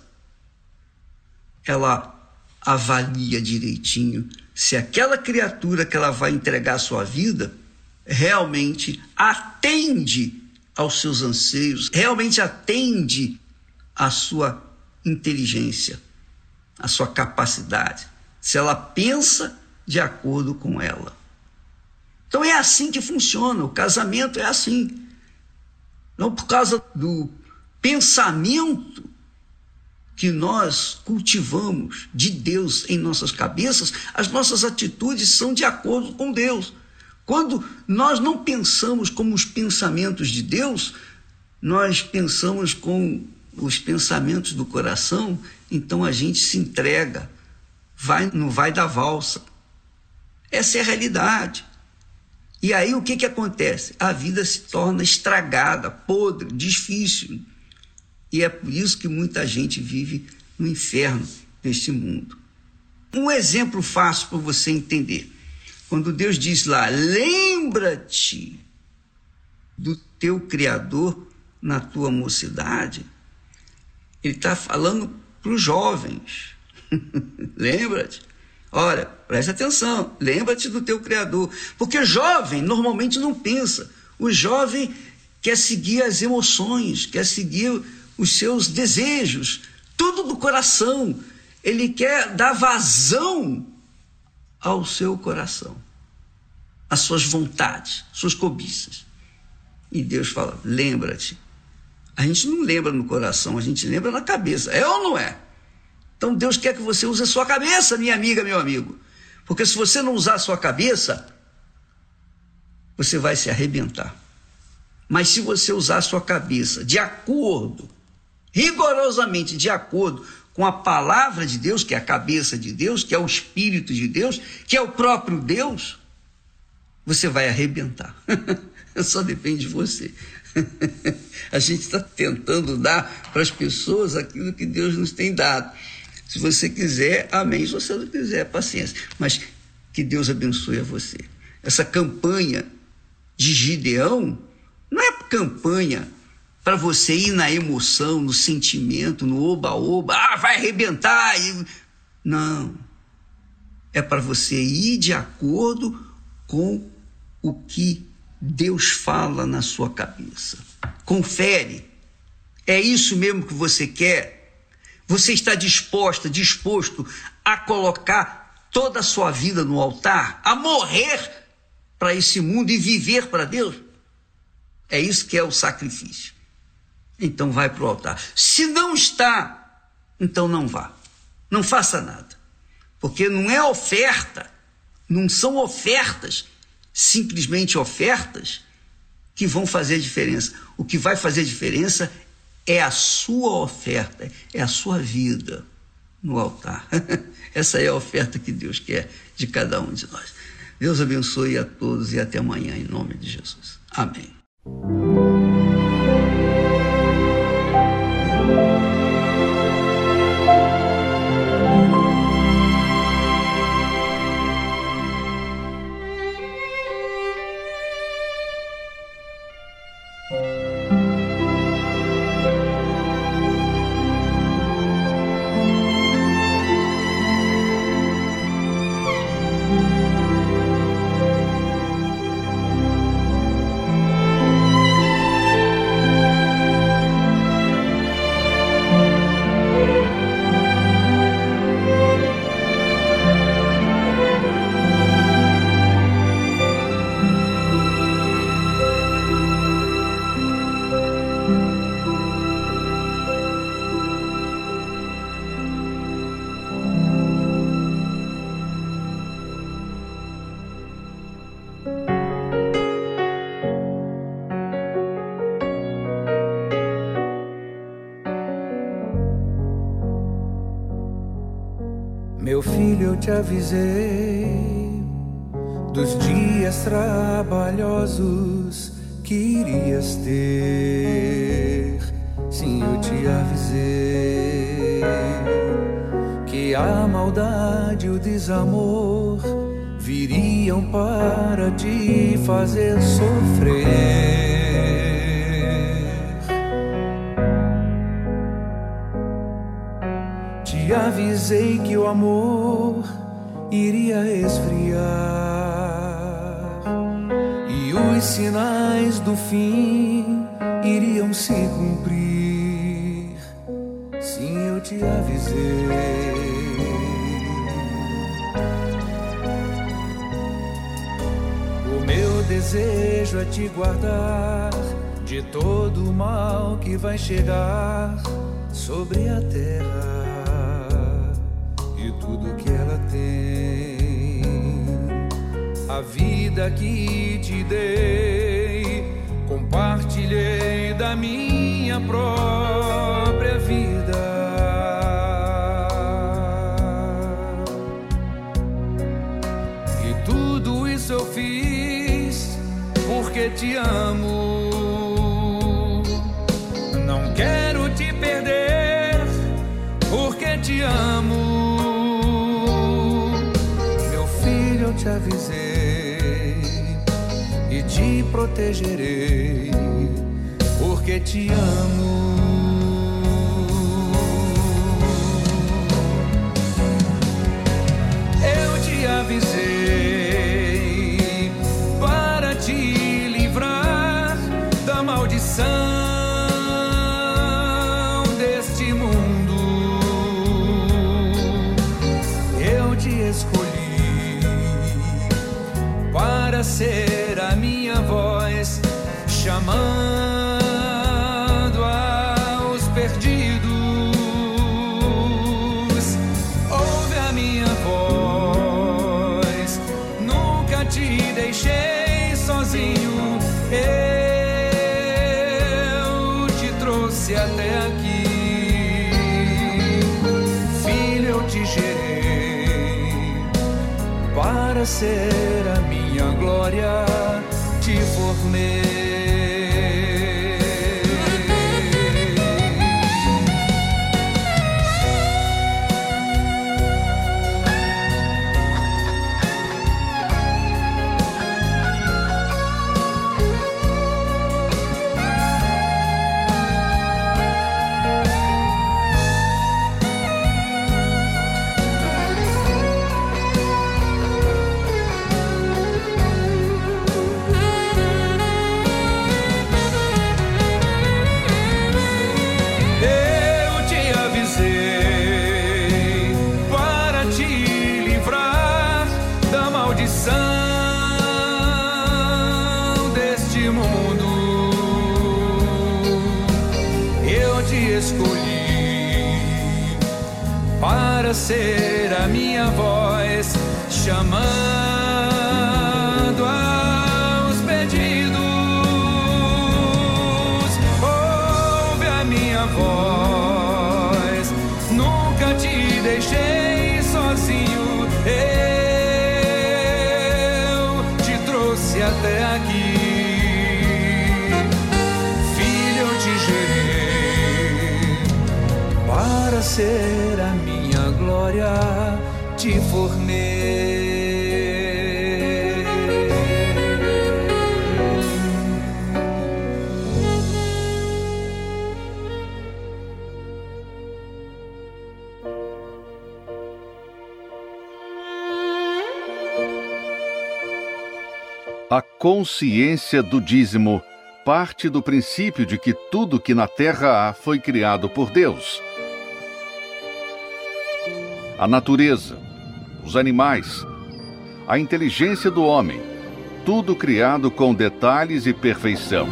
ela avalia direitinho se aquela criatura que ela vai entregar a sua vida realmente atende aos seus anseios, realmente atende à sua inteligência a sua capacidade, se ela pensa de acordo com ela. Então é assim que funciona, o casamento é assim. Não por causa do pensamento que nós cultivamos de Deus em nossas cabeças, as nossas atitudes são de acordo com Deus. Quando nós não pensamos como os pensamentos de Deus, nós pensamos com os pensamentos do coração, então a gente se entrega, vai não vai da valsa. Essa é a realidade. E aí o que, que acontece? A vida se torna estragada, podre, difícil. E é por isso que muita gente vive no inferno deste mundo. Um exemplo fácil para você entender. Quando Deus diz lá, lembra-te do teu Criador na tua mocidade, Ele está falando para os jovens. lembra-te. Olha, preste atenção, lembra-te do teu Criador. Porque jovem normalmente não pensa. O jovem quer seguir as emoções, quer seguir os seus desejos, tudo do coração. Ele quer dar vazão ao seu coração, às suas vontades, suas cobiças. E Deus fala: lembra-te. A gente não lembra no coração, a gente lembra na cabeça. É ou não é? Então Deus quer que você use a sua cabeça, minha amiga, meu amigo. Porque se você não usar a sua cabeça, você vai se arrebentar. Mas se você usar a sua cabeça de acordo rigorosamente de acordo com a palavra de Deus, que é a cabeça de Deus, que é o Espírito de Deus, que é o próprio Deus, você vai arrebentar. Só depende de você. a gente está tentando dar para as pessoas aquilo que Deus nos tem dado. Se você quiser, amém. Se você não quiser, paciência. Mas que Deus abençoe a você. Essa campanha de Gideão não é campanha para você ir na emoção, no sentimento, no oba-oba, ah, vai arrebentar. Não. É para você ir de acordo com o que Deus fala na sua cabeça. Confere. É isso mesmo que você quer? Você está disposta, disposto a colocar toda a sua vida no altar, a morrer para esse mundo e viver para Deus? É isso que é o sacrifício então vai para o altar. Se não está, então não vá. Não faça nada. Porque não é oferta, não são ofertas, simplesmente ofertas, que vão fazer diferença. O que vai fazer diferença é a sua oferta, é a sua vida no altar. Essa é a oferta que Deus quer de cada um de nós. Deus abençoe a todos e até amanhã, em nome de Jesus. Amém. Porque te amo. Não quero te perder, porque te amo. Meu filho, eu te avisei e te protegerei, porque te amo. Ser a minha voz, chamando aos perdidos. Ouve a minha voz, nunca te deixei sozinho. Eu te trouxe até aqui, filho, eu te gerei para ser a ser a minha voz, chamando aos pedidos. Ouve a minha voz, nunca te deixei sozinho. Eu te trouxe até aqui, filho, te gerei para ser glória. Te formei. A consciência do dízimo parte do princípio de que tudo que na terra há foi criado por Deus. A natureza, os animais, a inteligência do homem, tudo criado com detalhes e perfeição.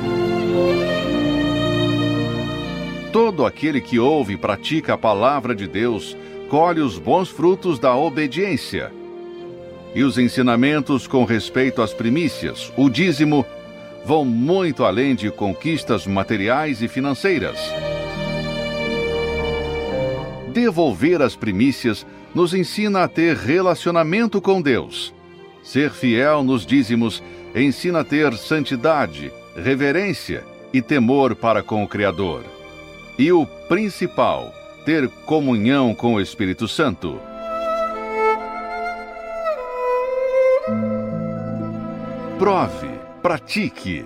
Todo aquele que ouve e pratica a palavra de Deus colhe os bons frutos da obediência. E os ensinamentos com respeito às primícias, o dízimo, vão muito além de conquistas materiais e financeiras. Devolver as primícias nos ensina a ter relacionamento com Deus. Ser fiel nos dízimos ensina a ter santidade, reverência e temor para com o Criador. E o principal, ter comunhão com o Espírito Santo. Prove, pratique,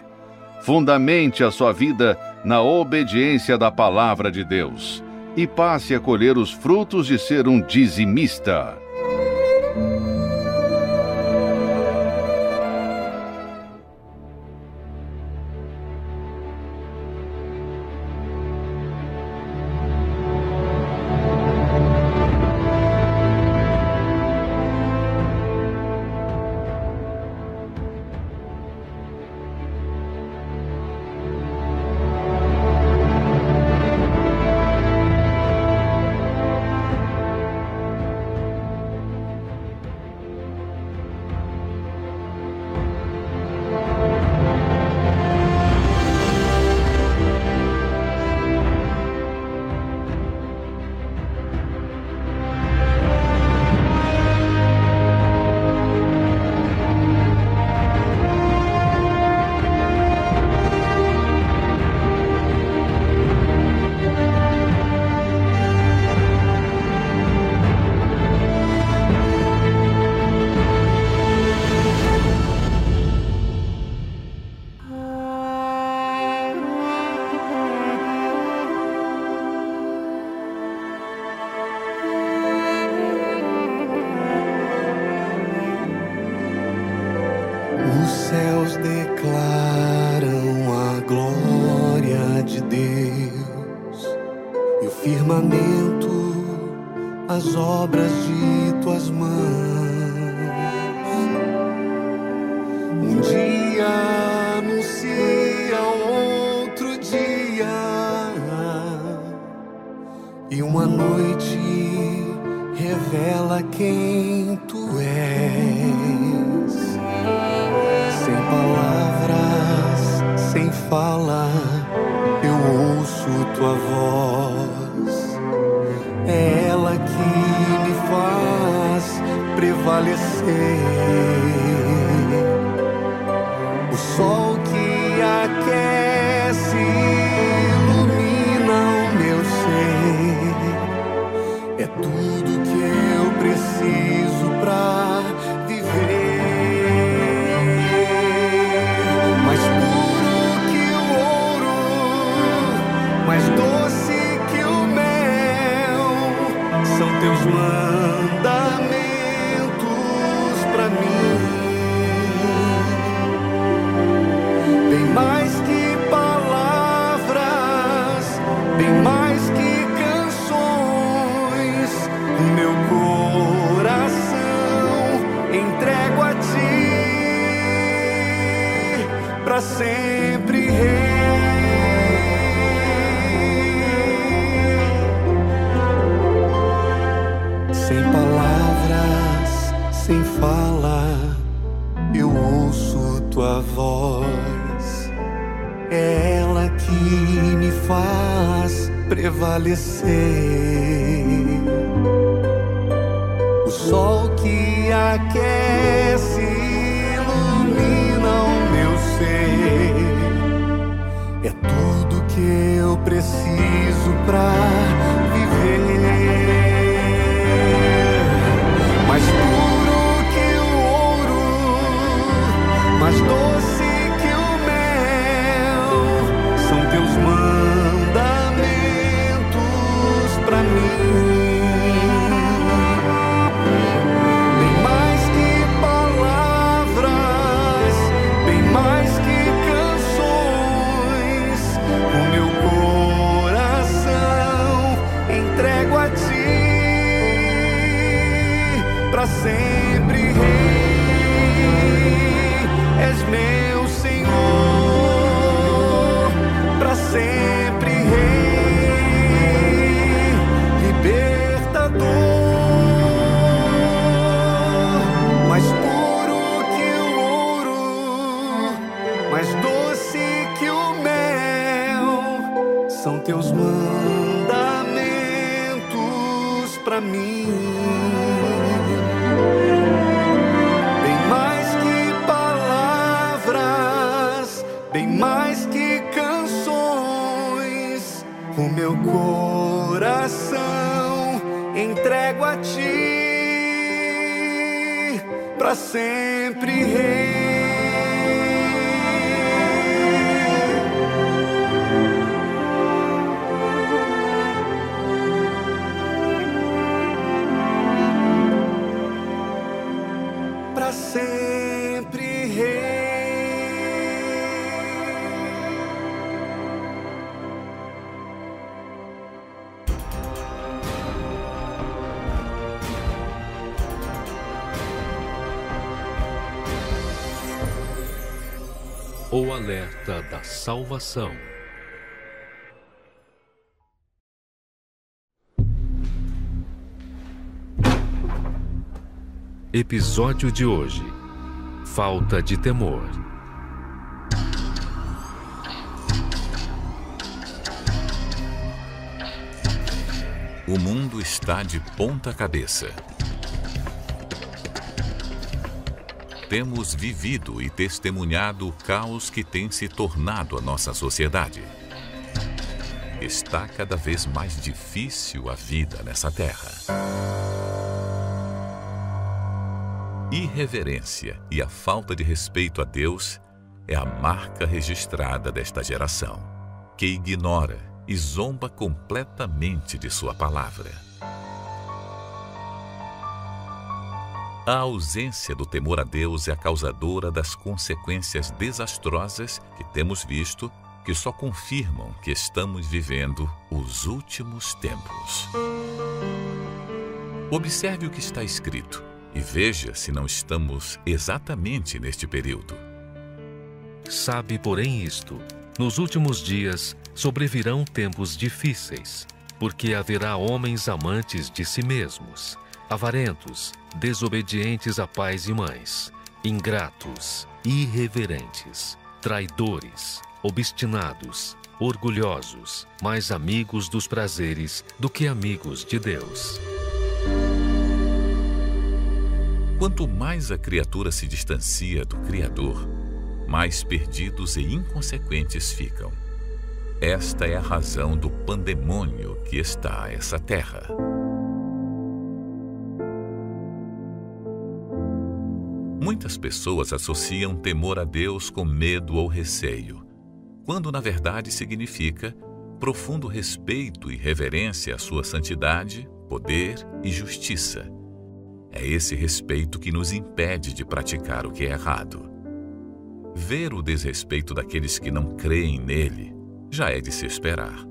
fundamente a sua vida na obediência da palavra de Deus e passe a colher os frutos de ser um dizimista. entrego a ti para sempre. Rei. Porta da Salvação. Episódio de hoje: Falta de temor. O mundo está de ponta cabeça. temos vivido e testemunhado o caos que tem se tornado a nossa sociedade. Está cada vez mais difícil a vida nessa terra. Irreverência e a falta de respeito a Deus é a marca registrada desta geração, que ignora e zomba completamente de Sua palavra. A ausência do temor a Deus é a causadora das consequências desastrosas que temos visto, que só confirmam que estamos vivendo os últimos tempos. Observe o que está escrito e veja se não estamos exatamente neste período. Sabe, porém, isto: nos últimos dias sobrevirão tempos difíceis, porque haverá homens amantes de si mesmos avarentos, desobedientes a pais e mães, ingratos, irreverentes, traidores, obstinados, orgulhosos, mais amigos dos prazeres do que amigos de Deus. Quanto mais a criatura se distancia do Criador, mais perdidos e inconsequentes ficam. Esta é a razão do pandemônio que está essa terra. Muitas pessoas associam temor a Deus com medo ou receio, quando na verdade significa profundo respeito e reverência à sua santidade, poder e justiça. É esse respeito que nos impede de praticar o que é errado. Ver o desrespeito daqueles que não creem nele já é de se esperar.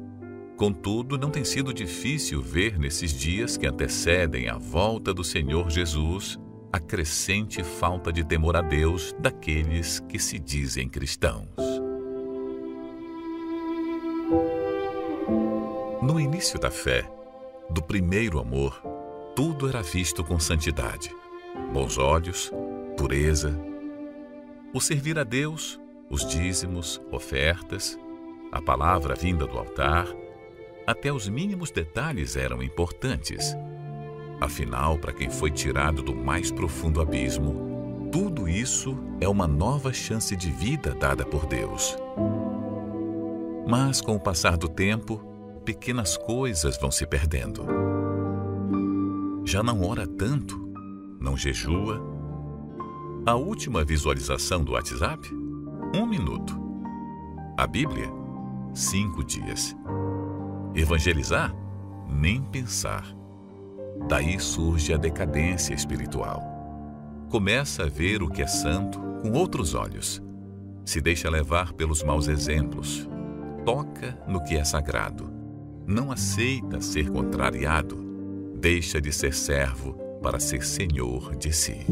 Contudo, não tem sido difícil ver nesses dias que antecedem a volta do Senhor Jesus a crescente falta de temor a Deus daqueles que se dizem cristãos. No início da fé, do primeiro amor, tudo era visto com santidade, bons olhos, pureza. O servir a Deus, os dízimos, ofertas, a palavra vinda do altar, até os mínimos detalhes eram importantes. Afinal, para quem foi tirado do mais profundo abismo, tudo isso é uma nova chance de vida dada por Deus. Mas com o passar do tempo, pequenas coisas vão se perdendo. Já não ora tanto, não jejua. A última visualização do WhatsApp? Um minuto. A Bíblia? Cinco dias. Evangelizar? Nem pensar. Daí surge a decadência espiritual. Começa a ver o que é santo com outros olhos. Se deixa levar pelos maus exemplos. Toca no que é sagrado. Não aceita ser contrariado. Deixa de ser servo para ser senhor de si.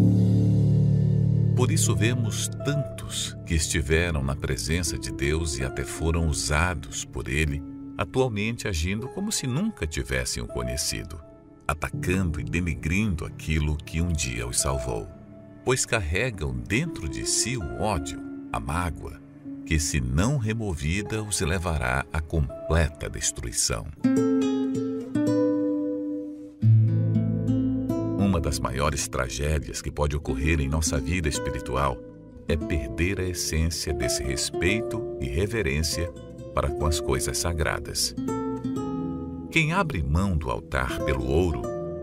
Por isso vemos tantos que estiveram na presença de Deus e até foram usados por Ele, atualmente agindo como se nunca tivessem o conhecido atacando e denegrindo aquilo que um dia os salvou, pois carregam dentro de si o ódio, a mágoa, que, se não removida, os levará à completa destruição. Uma das maiores tragédias que pode ocorrer em nossa vida espiritual é perder a essência desse respeito e reverência para com as coisas sagradas. Quem abre mão do altar pelo ouro,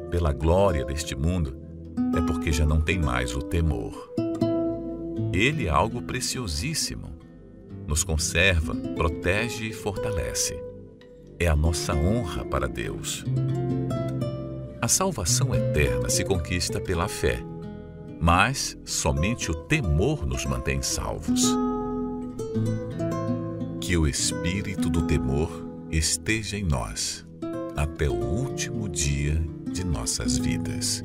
pela glória deste mundo, é porque já não tem mais o temor. Ele é algo preciosíssimo. Nos conserva, protege e fortalece. É a nossa honra para Deus. A salvação eterna se conquista pela fé, mas somente o temor nos mantém salvos. Que o espírito do temor esteja em nós até o último dia de nossas vidas.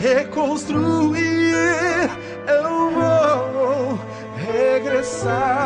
reconstruir, eu vou regressar.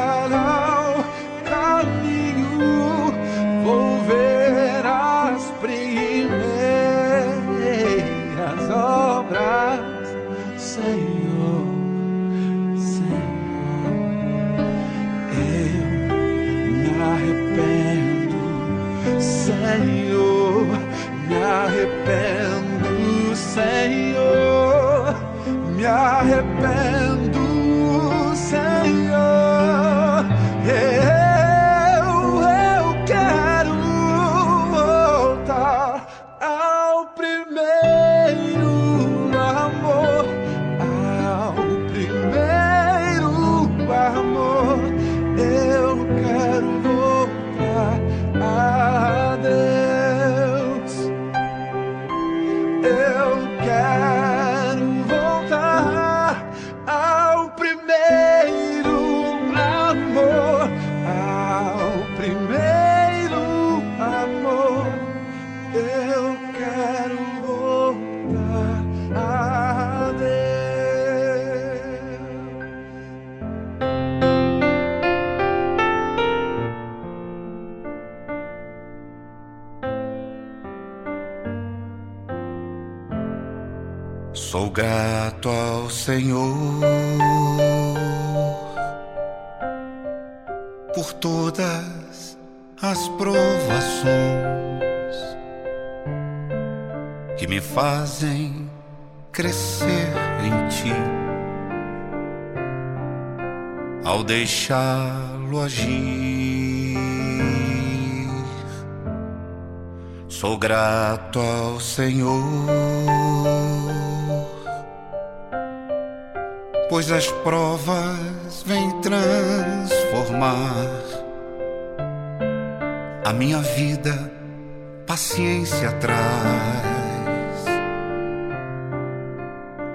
paz,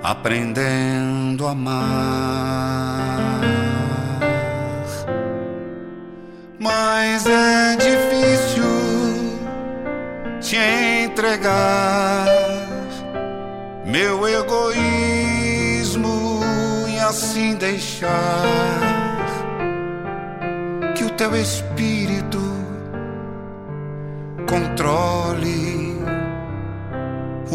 aprendendo a amar. Mas é difícil te entregar meu egoísmo e assim deixar que o teu espírito controle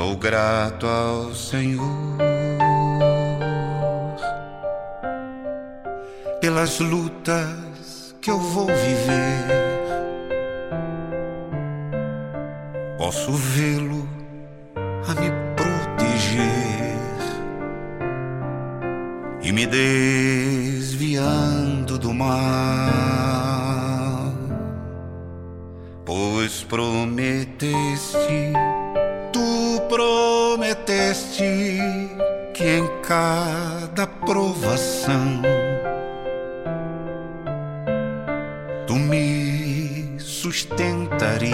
Sou grato ao Senhor pelas lutas que eu vou viver. Posso vê-lo a me proteger e me desviando do mal, pois prometeste, prometeste que em cada provação tu me sustentarias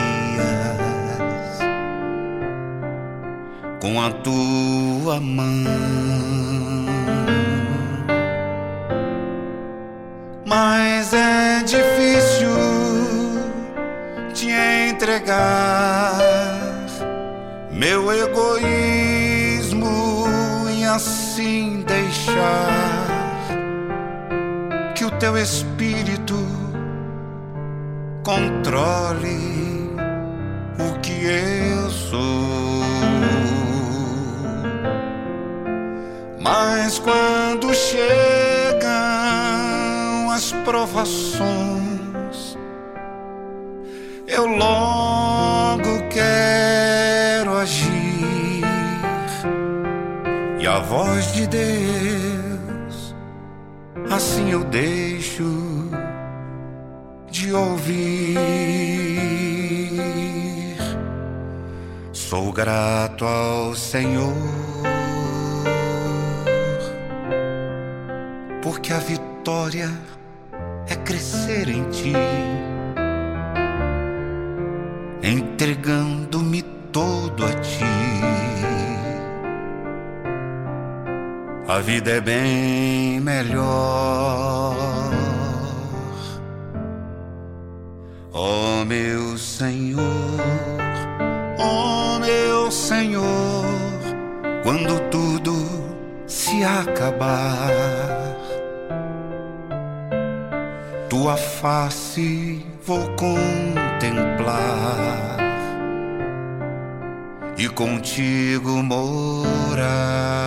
com a tua mão. Mas é difícil te entregar meu egoísmo e assim deixar que o teu espírito controle o que eu sou. Mas quando chegam as provações, eu logo voz de Deus assim eu deixo de ouvir. Sou grato ao Senhor, porque a vitória é crescer em ti, entregando-me todo a A vida é bem melhor. Ó meu Senhor, ó meu Senhor, quando tudo se acabar, tua face vou contemplar e contigo morar.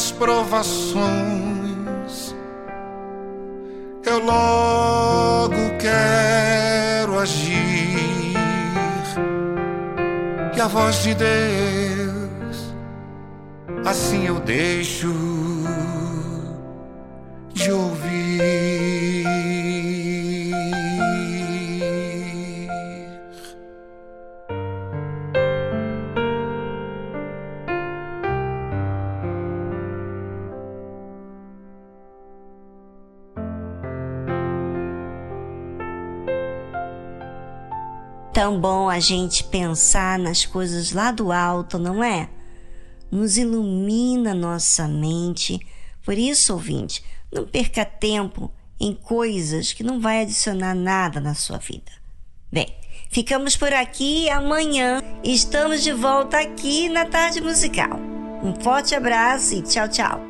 as provações, eu logo quero agir e a voz de Deus assim eu deixo de ouvir. Tão bom a gente pensar nas coisas lá do alto, não é? Nos ilumina nossa mente. Por isso, ouvinte, não perca tempo em coisas que não vai adicionar nada na sua vida. Bem, ficamos por aqui amanhã estamos de volta aqui na Tarde Musical. Um forte abraço e tchau, tchau.